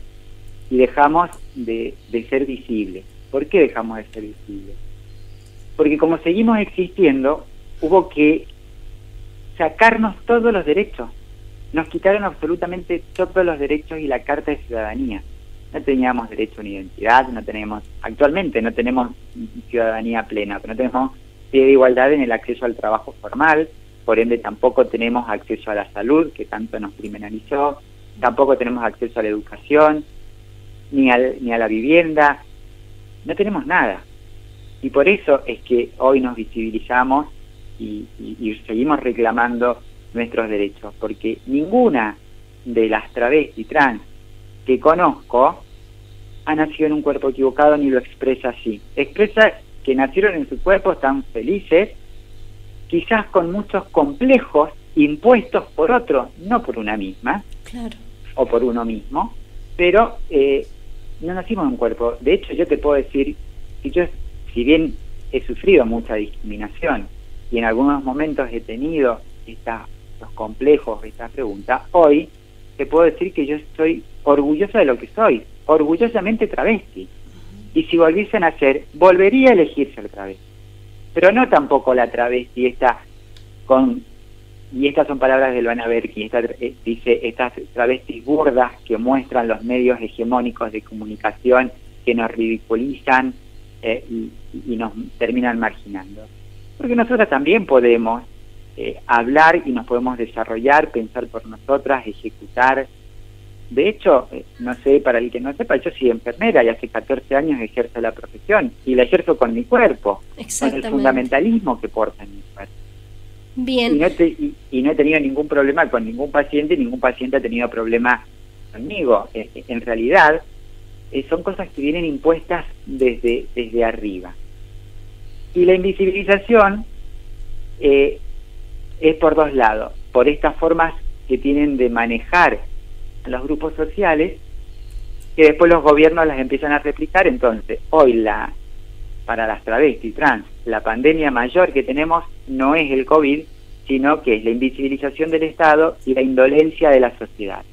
[SPEAKER 9] y dejamos de, de ser visibles. ¿Por qué dejamos de ser visibles? Porque como seguimos existiendo, hubo que sacarnos todos los derechos. Nos quitaron absolutamente todos los derechos y la Carta de Ciudadanía. No teníamos derecho a una identidad, no tenemos, actualmente no tenemos ciudadanía plena, no tenemos pie de igualdad en el acceso al trabajo formal, por ende tampoco tenemos acceso a la salud, que tanto nos criminalizó, tampoco tenemos acceso a la educación, ni, al- ni a la vivienda, no tenemos nada. Y por eso es que hoy nos visibilizamos y, y- y seguimos reclamando nuestros derechos, porque ninguna de las travestis trans que conozco ha nacido en un cuerpo equivocado ni lo expresa así. Expresa que nacieron en su cuerpo, están felices, quizás con muchos complejos impuestos por otro, no por una misma,
[SPEAKER 5] Claro.
[SPEAKER 9] o por uno mismo, pero eh, no nacimos en un cuerpo. De hecho, yo te puedo decir, si yo, si bien he sufrido mucha discriminación y en algunos momentos he tenido esta, estos complejos, esta pregunta, hoy te puedo decir que yo estoy orgullosa de lo que soy, orgullosamente travesti. Y si volviese a nacer, volvería a elegir ser travesti. Pero no tampoco la travesti esta con y estas son palabras de Luana Berki, esta, eh, dice, estas travestis burdas que muestran los medios hegemónicos de comunicación que nos ridiculizan eh, y, y nos terminan marginando. Porque nosotras también podemos eh, hablar y nos podemos desarrollar, pensar por nosotras, ejecutar. De hecho, eh, no sé, para el que no sepa, yo soy enfermera y hace 14 años ejerzo la profesión y la ejerzo con mi cuerpo, con el fundamentalismo que porta en mi cuerpo. Y
[SPEAKER 5] Bien,
[SPEAKER 9] no, te- y- y no he tenido ningún problema con ningún paciente, y ningún paciente ha tenido problema conmigo. Eh, en realidad, eh, son cosas que vienen impuestas desde, desde arriba. Y la invisibilización eh, es por dos lados, por estas formas que tienen de manejar los grupos sociales, que después los gobiernos las empiezan a replicar. Entonces, hoy la para las travestis trans, la pandemia mayor que tenemos no es el COVID, sino que es la invisibilización del Estado y la indolencia de la sociedad.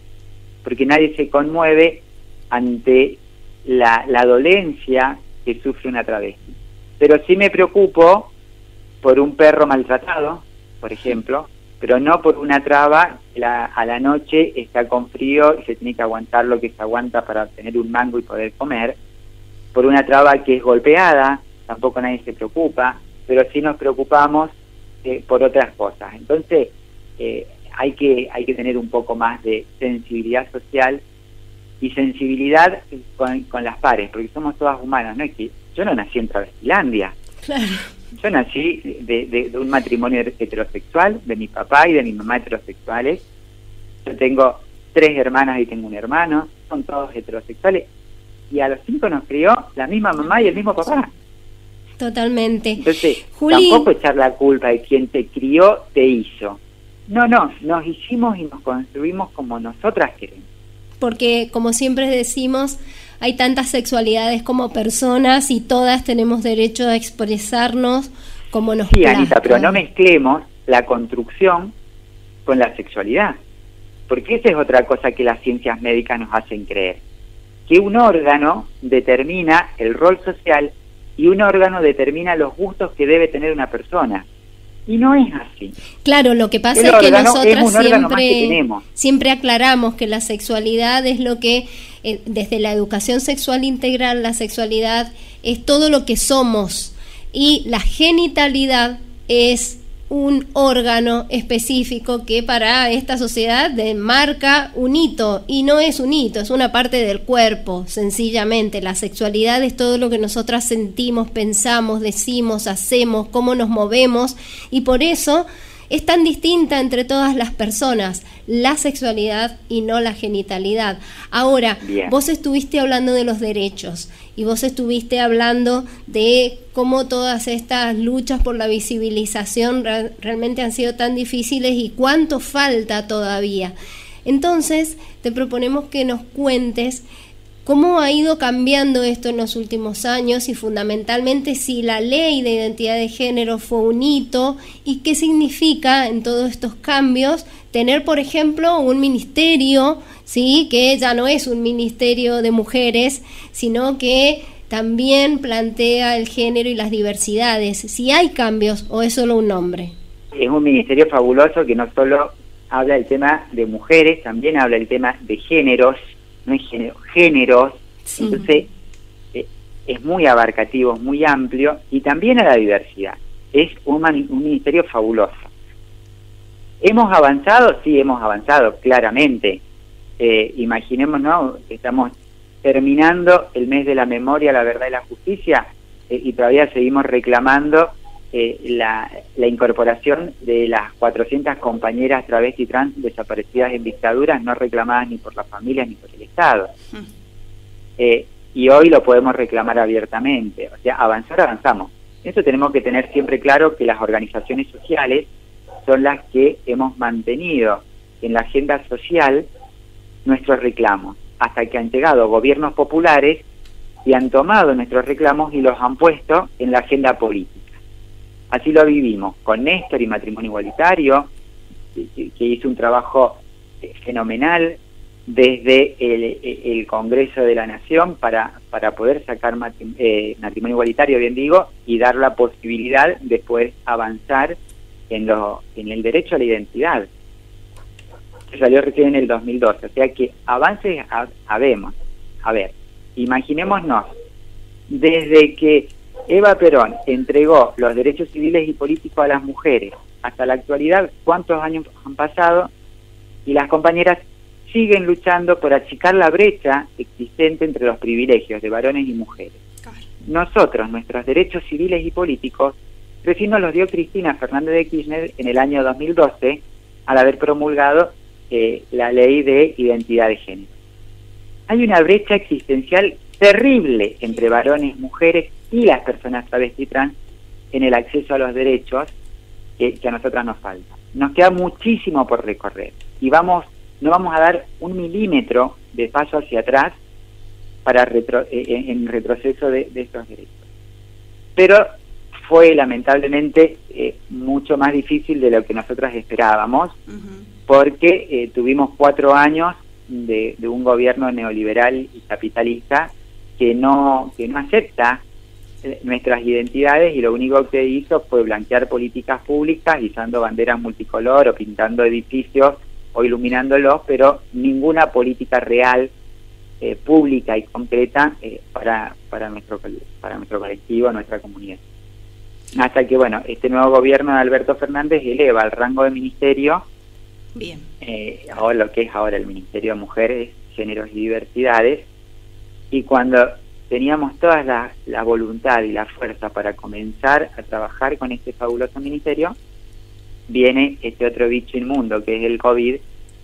[SPEAKER 9] Porque nadie se conmueve ante la, la dolencia que sufre una travesti. Pero sí me preocupo por un perro maltratado, por ejemplo, pero no por una traba que la- a la noche está con frío y se tiene que aguantar lo que se aguanta para tener un mango y poder comer, por una traba que es golpeada, tampoco nadie se preocupa, pero sí nos preocupamos eh, por otras cosas. Entonces, eh, hay, que, hay que tener un poco más de sensibilidad social y sensibilidad con, con las pares, porque somos todas humanas, ¿no? Es que yo no nací en Travestilandia,
[SPEAKER 5] claro.
[SPEAKER 9] yo nací de, de- de un matrimonio heterosexual, de mi papá y de mi mamá heterosexuales. Yo tengo tres hermanas y tengo un hermano, son todos heterosexuales. Y a los cinco nos crió la misma mamá y el mismo papá.
[SPEAKER 5] Totalmente.
[SPEAKER 9] Entonces,
[SPEAKER 5] Juli-
[SPEAKER 9] tampoco echar la culpa de quien te crió, te hizo. No, no, nos hicimos y nos construimos como nosotras queremos.
[SPEAKER 5] Porque como siempre decimos, hay tantas sexualidades como personas y todas tenemos derecho a expresarnos como nos
[SPEAKER 9] Sí, Anita,
[SPEAKER 5] plazca.
[SPEAKER 9] pero no mezclemos la construcción con la sexualidad, porque esa es otra cosa que las ciencias médicas nos hacen creer, que un órgano determina el rol social y un órgano determina los gustos que debe tener una persona. Y no es así.
[SPEAKER 5] Claro, lo que pasa
[SPEAKER 9] El
[SPEAKER 5] es que
[SPEAKER 9] es
[SPEAKER 5] nosotras
[SPEAKER 9] que
[SPEAKER 5] siempre, siempre aclaramos que la sexualidad es lo que, eh, desde la educación sexual integral, la sexualidad es todo lo que somos y la genitalidad es un órgano específico que para esta sociedad marca un hito y no es un hito, es una parte del cuerpo, sencillamente. La sexualidad es todo lo que nosotras sentimos, pensamos, decimos, hacemos, cómo nos movemos y por eso es tan distinta entre todas las personas la sexualidad y no la genitalidad. Ahora,
[SPEAKER 9] Bien.
[SPEAKER 5] vos estuviste hablando de los derechos y vos estuviste hablando de cómo todas estas luchas por la visibilización re- realmente han sido tan difíciles y cuánto falta todavía. Entonces, te proponemos que nos cuentes ¿Cómo ha ido cambiando esto en los últimos años y fundamentalmente si la ley de identidad de género fue un hito y qué significa en todos estos cambios tener, por ejemplo, un ministerio, sí, que ya no es un ministerio de mujeres, sino que también plantea el género y las diversidades, si hay cambios o es solo un nombre.
[SPEAKER 9] Es un ministerio fabuloso que no solo habla del tema de mujeres, también habla del tema de géneros, no género, géneros.
[SPEAKER 5] Sí.
[SPEAKER 9] Entonces, eh, es muy abarcativo, es muy amplio y también a la diversidad. Es un, mani- un ministerio fabuloso. ¿Hemos avanzado? Sí, hemos avanzado, claramente. Eh, imaginemos, ¿no? Estamos terminando el mes de la memoria, la verdad y la justicia eh, y todavía seguimos reclamando eh, la, la incorporación de las 400 compañeras travesti trans desaparecidas en dictaduras, no reclamadas ni por las familias ni por el Estado. Eh, y hoy lo podemos reclamar abiertamente. O sea, avanzar, avanzamos. Eso tenemos que tener siempre claro que las organizaciones sociales son las que hemos mantenido en la agenda social nuestros reclamos, hasta que han llegado gobiernos populares y han tomado nuestros reclamos y los han puesto en la agenda política. Así lo vivimos con Néstor y Matrimonio Igualitario, que, hizo un trabajo eh, fenomenal desde el, el Congreso de la Nación para, para poder sacar eh, matrimonio igualitario, bien digo, y dar la posibilidad de avanzar en, lo, en el derecho a la identidad, salió recién en el 2012. O sea que avances habemos. A ver, imaginémonos, desde que Eva Perón entregó los derechos civiles y políticos a las mujeres hasta la actualidad, ¿cuántos años han pasado? Y las compañeras siguen luchando por achicar la brecha existente entre los privilegios de varones y mujeres. Nosotros, nuestros derechos civiles y políticos, recién nos los dio Cristina Fernández de Kirchner en el año 2012 al haber promulgado eh, la ley de identidad de género. Hay una brecha existencial terrible entre varones, mujeres y las personas travesti trans en el acceso a los derechos que, que a nosotras nos falta. Nos queda muchísimo por recorrer y vamos no vamos a dar un milímetro de paso hacia atrás para retro, eh, eh, en retroceso de, estos derechos. Pero fue lamentablemente eh, mucho más difícil de lo que nosotras esperábamos, porque tuvimos cuatro años de, de, un gobierno neoliberal y capitalista que no, que no acepta nuestras identidades y lo único que hizo fue blanquear políticas públicas, izando banderas multicolor o pintando edificios o iluminándolos, pero ninguna política real, eh, pública y concreta eh, para, para, nuestro, para nuestro colectivo, nuestra comunidad. Hasta que, bueno, este nuevo gobierno de Alberto Fernández eleva el rango de ministerio,
[SPEAKER 6] Bien.
[SPEAKER 9] Eh, ahora lo que es ahora el Ministerio de Mujeres, Géneros y Diversidades, y cuando teníamos toda la, la voluntad y la fuerza para comenzar a trabajar con este fabuloso ministerio, viene este otro bicho inmundo que es el COVID,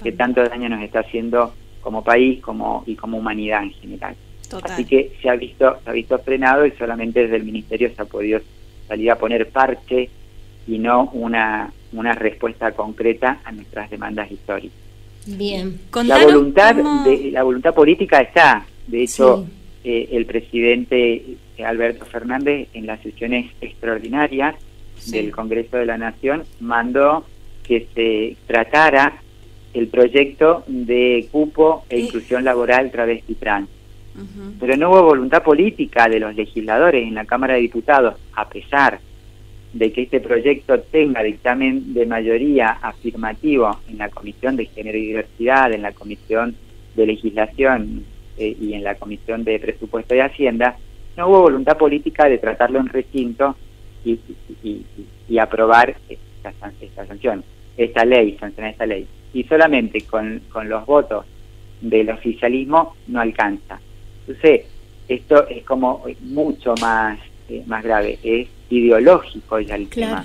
[SPEAKER 9] que tanto daño nos está haciendo como país como y como humanidad en general. Así que se ha visto se ha visto frenado y solamente desde el ministerio se ha podido salir a poner parche y no una una respuesta concreta a nuestras demandas históricas.
[SPEAKER 5] Bien.
[SPEAKER 9] la voluntad de la voluntad política está, de hecho eh, el presidente Alberto Fernández en las sesiones extraordinarias del Congreso de la Nación mandó que se tratara el proyecto de cupo e inclusión laboral travesti trans. Pero no hubo voluntad política de los legisladores en la Cámara de Diputados, a pesar de que este proyecto tenga dictamen de mayoría afirmativo en la Comisión de Género y Diversidad, en la Comisión de Legislación eh, y en la Comisión de Presupuesto y Hacienda, no hubo voluntad política de tratarlo en recinto y, aprobar esta, esta, sanción, esta ley, sancionar esta ley. Y solamente con, con los votos del oficialismo no alcanza. Entonces, esto es como mucho más, eh, más grave, es ideológico ya el
[SPEAKER 5] claro,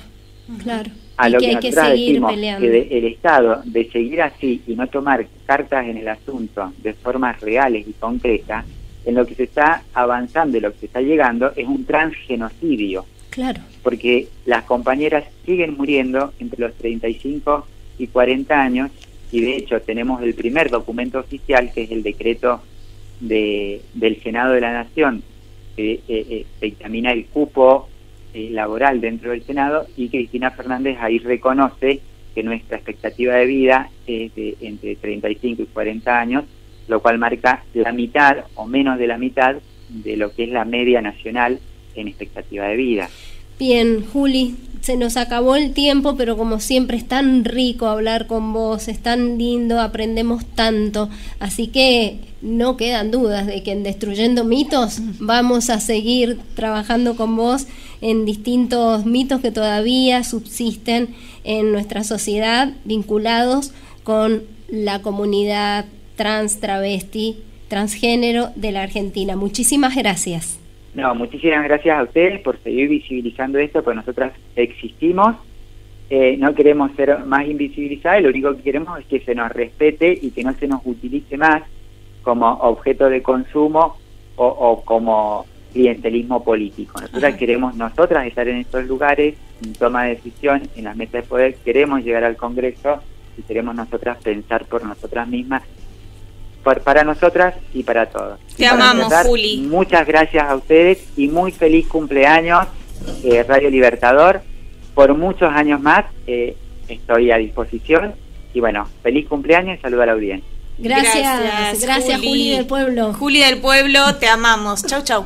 [SPEAKER 5] Claro.
[SPEAKER 9] A lo que, hay que seguir peleando. que el Estado, de seguir así y no tomar cartas en el asunto de formas reales y concretas, en lo que se está avanzando y lo que se está llegando es un transgenocidio
[SPEAKER 5] Claro.
[SPEAKER 9] Porque las compañeras siguen muriendo entre los 35 y 40 años y de hecho tenemos el primer documento oficial que es el decreto de, del Senado de la Nación que eh, eh, dictamina el cupo eh, laboral dentro del Senado y Cristina Fernández ahí reconoce que nuestra expectativa de vida es de entre 35 y 40 años, lo cual marca la mitad o menos de la mitad de lo que es la media nacional en expectativa de vida.
[SPEAKER 5] Bien, Juli, se nos acabó el tiempo, pero como siempre es tan rico hablar con vos, es tan lindo, aprendemos tanto, así que no quedan dudas de que en Destruyendo Mitos vamos a seguir trabajando con vos en distintos mitos que todavía subsisten en nuestra sociedad vinculados con la comunidad trans, travesti, transgénero de la Argentina. Muchísimas gracias.
[SPEAKER 9] No, muchísimas gracias a ustedes por seguir visibilizando esto, porque nosotras existimos, eh, no queremos ser más invisibilizadas, lo único que queremos es que se nos respete y que no se nos utilice más como objeto de consumo o, como clientelismo político. Nosotras queremos, nosotras estar en estos lugares, en toma de decisión, en las mesas de poder, queremos llegar al Congreso y queremos nosotras pensar por nosotras mismas para nosotras y para todos.
[SPEAKER 6] Te amamos, Juli.
[SPEAKER 9] Muchas gracias a ustedes y muy feliz cumpleaños, eh, Radio Libertador. Por muchos años más eh, estoy a disposición. Y bueno, feliz cumpleaños y saludo a la audiencia.
[SPEAKER 5] Gracias, gracias, Juli. del Pueblo.
[SPEAKER 6] Juli del Pueblo, te amamos. Chau, chau.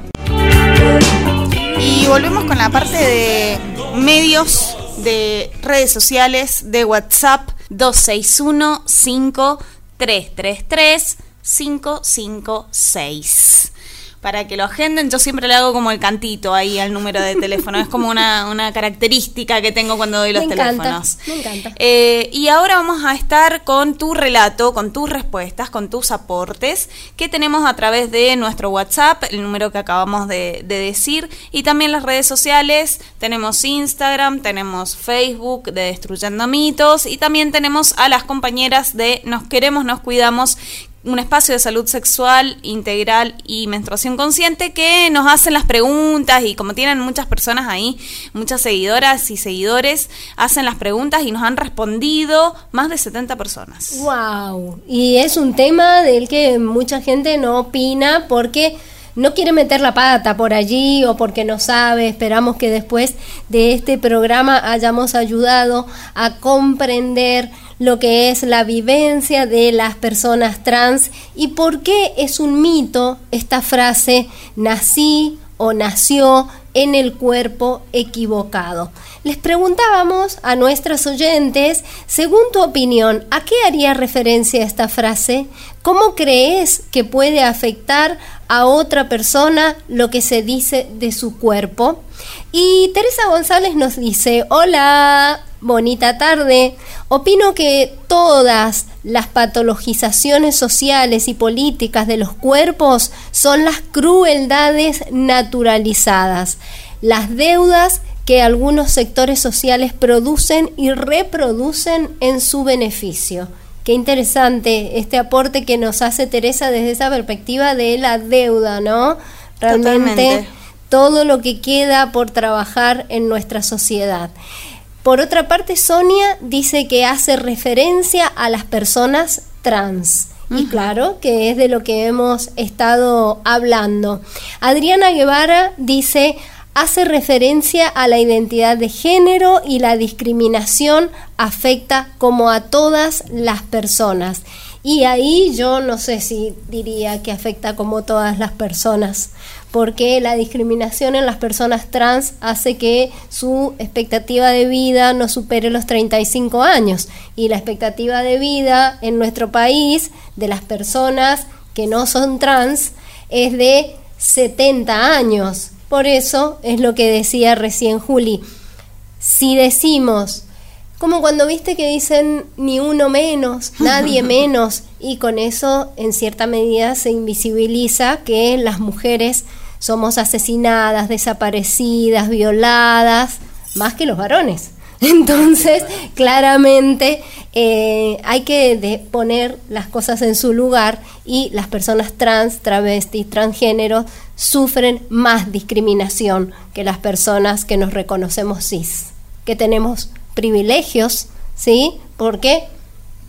[SPEAKER 6] Y volvemos con la parte de medios de redes sociales, de WhatsApp 261 5333 556 para que lo agenden. Yo siempre le hago como el cantito ahí al número de teléfono. es como una, una característica que tengo cuando doy los
[SPEAKER 5] me encanta,
[SPEAKER 6] teléfonos.
[SPEAKER 5] Me encanta.
[SPEAKER 6] Eh, y ahora vamos a estar con tu relato, con tus respuestas, con tus aportes que tenemos a través de nuestro WhatsApp, el número que acabamos de, de decir, y también las redes sociales. Tenemos Instagram, tenemos Facebook de Destruyendo Mitos y también tenemos a las compañeras de Nos Queremos, Nos Cuidamos un espacio de salud sexual integral y menstruación consciente que nos hacen las preguntas y como tienen muchas personas ahí, muchas seguidoras y seguidores, hacen las preguntas y nos han respondido más de 70 personas.
[SPEAKER 5] Wow. Y es un tema del que mucha gente no opina porque no quiere meter la pata por allí o porque no sabe. Esperamos que después de este programa hayamos ayudado a comprender lo que es la vivencia de las personas trans y por qué es un mito esta frase nací o nació en el cuerpo equivocado. Les preguntábamos a nuestras oyentes, según tu opinión, ¿a qué haría referencia esta frase? ¿Cómo crees que puede afectar a otra persona lo que se dice de su cuerpo? Y Teresa González nos dice, hola, bonita tarde. Opino que todas las patologizaciones sociales y políticas de los cuerpos son las crueldades naturalizadas, las deudas que algunos sectores sociales producen y reproducen en su beneficio. Qué interesante este aporte que nos hace Teresa desde esa perspectiva de la deuda, ¿no? Realmente
[SPEAKER 6] Totalmente.
[SPEAKER 5] todo lo que queda por trabajar en nuestra sociedad. Por otra parte, Sonia dice que hace referencia a las personas trans. Y claro, que es de lo que hemos estado hablando. Adriana Guevara dice, hace referencia a la identidad de género y la discriminación afecta como a todas las personas. Y ahí yo no sé si diría que afecta como todas las personas, porque la discriminación en las personas trans hace que su expectativa de vida no supere los 35 años. Y la expectativa de vida en nuestro país de las personas que no son trans es de 70 años. Por eso es lo que decía recién Juli. Si decimos como cuando viste que dicen ni uno menos, (laughs) nadie menos, y con eso en cierta medida se invisibiliza que las mujeres somos asesinadas, desaparecidas, violadas, más que los varones. Entonces, claramente eh, hay que de poner las cosas en su lugar y las personas trans, travestis, transgénero sufren más discriminación que las personas que nos reconocemos cis, que tenemos privilegios, ¿sí? Porque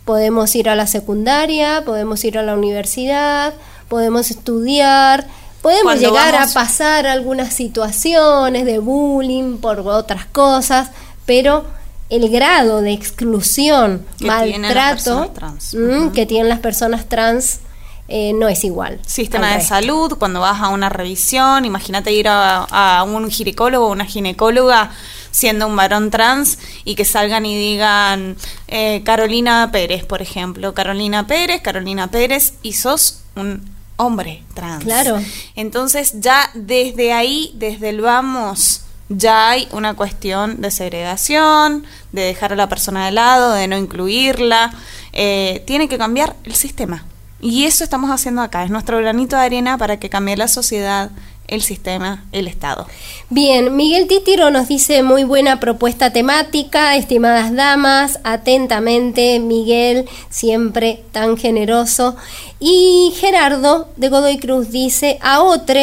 [SPEAKER 5] podemos ir a la secundaria, podemos ir a la universidad, podemos estudiar, podemos
[SPEAKER 6] Cuando
[SPEAKER 5] llegar
[SPEAKER 6] vamos-
[SPEAKER 5] a pasar algunas situaciones de bullying por otras cosas, pero el grado de exclusión,
[SPEAKER 6] Que tienen
[SPEAKER 5] maltrato
[SPEAKER 6] trans.
[SPEAKER 5] mm, que tienen las personas trans eh, no es igual.
[SPEAKER 6] Sistema de salud, cuando vas a una revisión, imagínate ir a, a un ginecólogo o una ginecóloga siendo un varón trans y que salgan y digan eh, Carolina Pérez, por ejemplo, Carolina Pérez, Carolina Pérez, y sos un hombre trans.
[SPEAKER 5] Claro.
[SPEAKER 6] Entonces ya desde ahí, desde el vamos, ya hay una cuestión de segregación, de dejar a la persona de lado, de no incluirla. Eh, tiene que cambiar el sistema. Y eso estamos haciendo acá. Es nuestro granito de arena para que cambie la sociedad, el sistema, el Estado.
[SPEAKER 5] Bien, Miguel Títiro nos dice muy buena propuesta temática, estimadas damas, atentamente, Miguel, siempre tan generoso. Y Gerardo de Godoy Cruz dice, a otro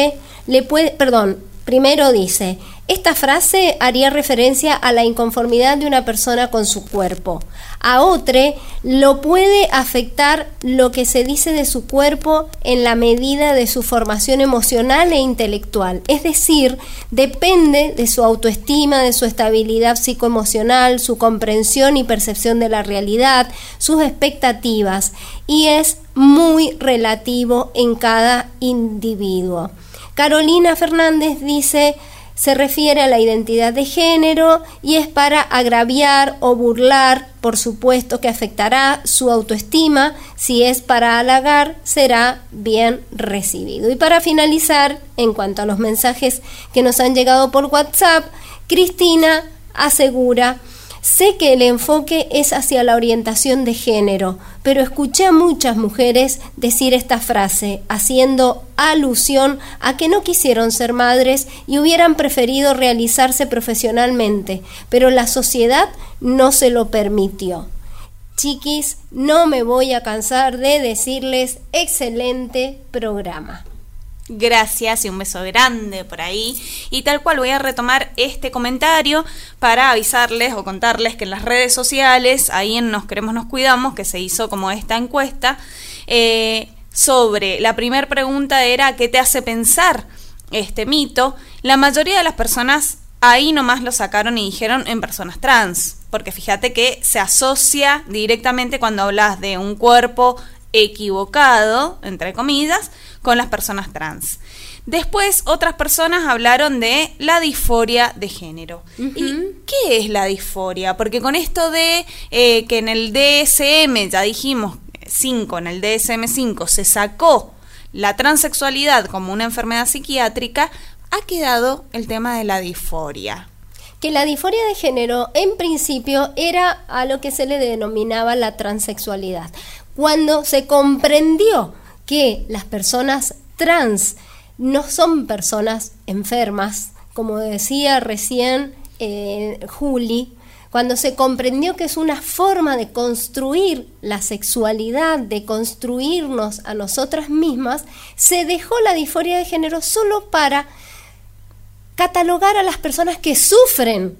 [SPEAKER 5] le puede, perdón, primero dice, esta frase haría referencia a la inconformidad de una persona con su cuerpo. A otro lo puede afectar lo que se dice de su cuerpo en la medida de su formación emocional e intelectual. Es decir, depende de su autoestima, de su estabilidad psicoemocional, su comprensión y percepción de la realidad, sus expectativas. Y es muy relativo en cada individuo. Carolina Fernández dice, se refiere a la identidad de género y es para agraviar o burlar, por supuesto que afectará su autoestima, si es para halagar, será bien recibido. Y para finalizar, en cuanto a los mensajes que nos han llegado por WhatsApp, Cristina asegura Sé que el enfoque es hacia la orientación de género, pero escuché a muchas mujeres decir esta frase, haciendo alusión a que no quisieron ser madres y hubieran preferido realizarse profesionalmente, pero la sociedad no se lo permitió. Chiquis, no me voy a cansar de decirles excelente programa.
[SPEAKER 6] Gracias y un beso grande por ahí. Y tal cual voy a retomar este comentario para avisarles o contarles que en las redes sociales, ahí en Nos Queremos Nos Cuidamos, que se hizo como esta encuesta, eh, sobre la primera pregunta era ¿qué te hace pensar este mito? La mayoría de las personas ahí nomás lo sacaron y dijeron en personas trans, porque fíjate que se asocia directamente cuando hablas de un cuerpo equivocado, entre comillas, con las personas trans. Después otras personas hablaron de la disforia de género. ¿Y qué es la disforia? Porque con esto de eh, que en el DSM, ya dijimos 5, en el DSM 5 se sacó la transexualidad como una enfermedad psiquiátrica, ha quedado el tema de la disforia
[SPEAKER 5] que la disforia de género en principio era a lo que se le denominaba la transexualidad. Cuando se comprendió que las personas trans no son personas enfermas, como decía recién eh, Juli, cuando se comprendió que es una forma de construir la sexualidad, de construirnos a nosotras mismas, se dejó la disforia de género solo para catalogar a las personas que sufren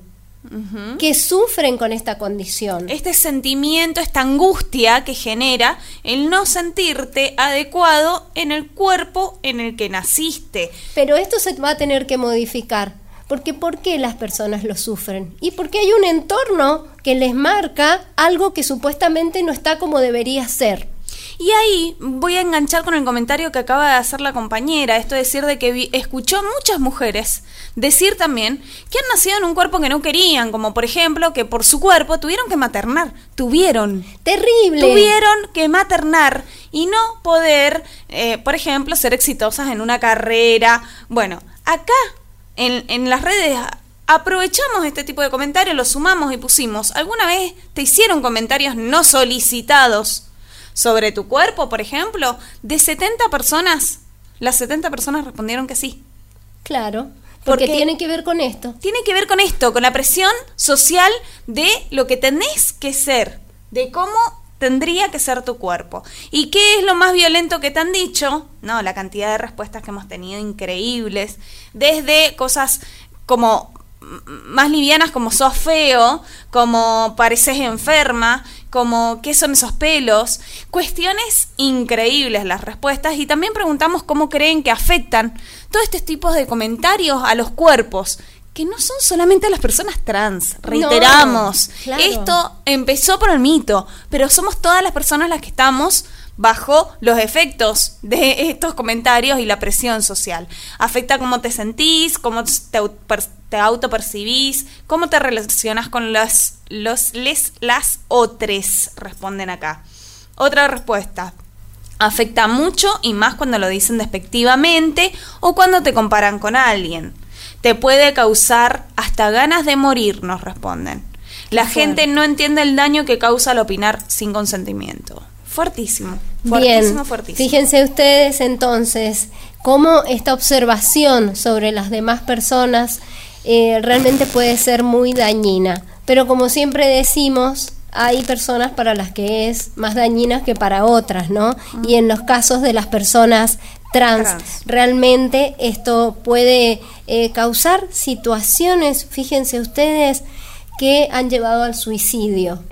[SPEAKER 5] que sufren con esta condición.
[SPEAKER 6] Este sentimiento, esta angustia que genera el no sentirte adecuado en el cuerpo en el que naciste.
[SPEAKER 5] Pero esto se va a tener que modificar. Porque ¿por qué las personas lo sufren? Y porque hay un entorno que les marca algo que supuestamente no está como debería ser.
[SPEAKER 6] Y ahí voy a enganchar con el comentario que acaba de hacer la compañera, esto es decir de que escuchó muchas mujeres decir también que han nacido en un cuerpo que no querían, como por ejemplo que por su cuerpo tuvieron que maternar, tuvieron.
[SPEAKER 5] Terrible.
[SPEAKER 6] Tuvieron que maternar y no poder, eh, por ejemplo, ser exitosas en una carrera. Bueno, acá en, en las redes aprovechamos este tipo de comentarios, los sumamos y pusimos. ¿Alguna vez te hicieron comentarios no solicitados? Sobre tu cuerpo, por ejemplo, de 70 personas, las 70 personas respondieron que sí.
[SPEAKER 5] Claro. Porque, tiene que ver con esto.
[SPEAKER 6] Tiene que ver con esto, con la presión social de lo que tenés que ser, de cómo tendría que ser tu cuerpo. ¿Y qué es lo más violento que te han dicho? No, la cantidad de respuestas que hemos tenido increíbles, desde cosas como más livianas como sos feo, como pareces enferma, como qué son esos pelos. Cuestiones increíbles las respuestas y también preguntamos cómo creen que afectan todos estos tipos de comentarios a los cuerpos que no son solamente las personas trans, reiteramos. Esto empezó por el mito, pero somos todas las personas las que estamos bajo los efectos de estos comentarios y la presión social. Afecta cómo te sentís, cómo te, te autopercibís, cómo te relacionas con los, los les, las otras, responden acá. Otra respuesta. Afecta mucho y más cuando lo dicen despectivamente o cuando te comparan con alguien. Te puede causar hasta ganas de morir, nos responden. La gente no entiende el daño que causa al opinar sin consentimiento. Fuertísimo.
[SPEAKER 5] Bien, fíjense ustedes entonces cómo esta observación sobre las demás personas eh, realmente puede ser muy dañina. Pero como siempre decimos, hay personas para las que es más dañina que para otras, ¿no? Y en los casos de las personas trans, realmente esto puede eh, causar situaciones, fíjense ustedes, que han llevado al suicidio.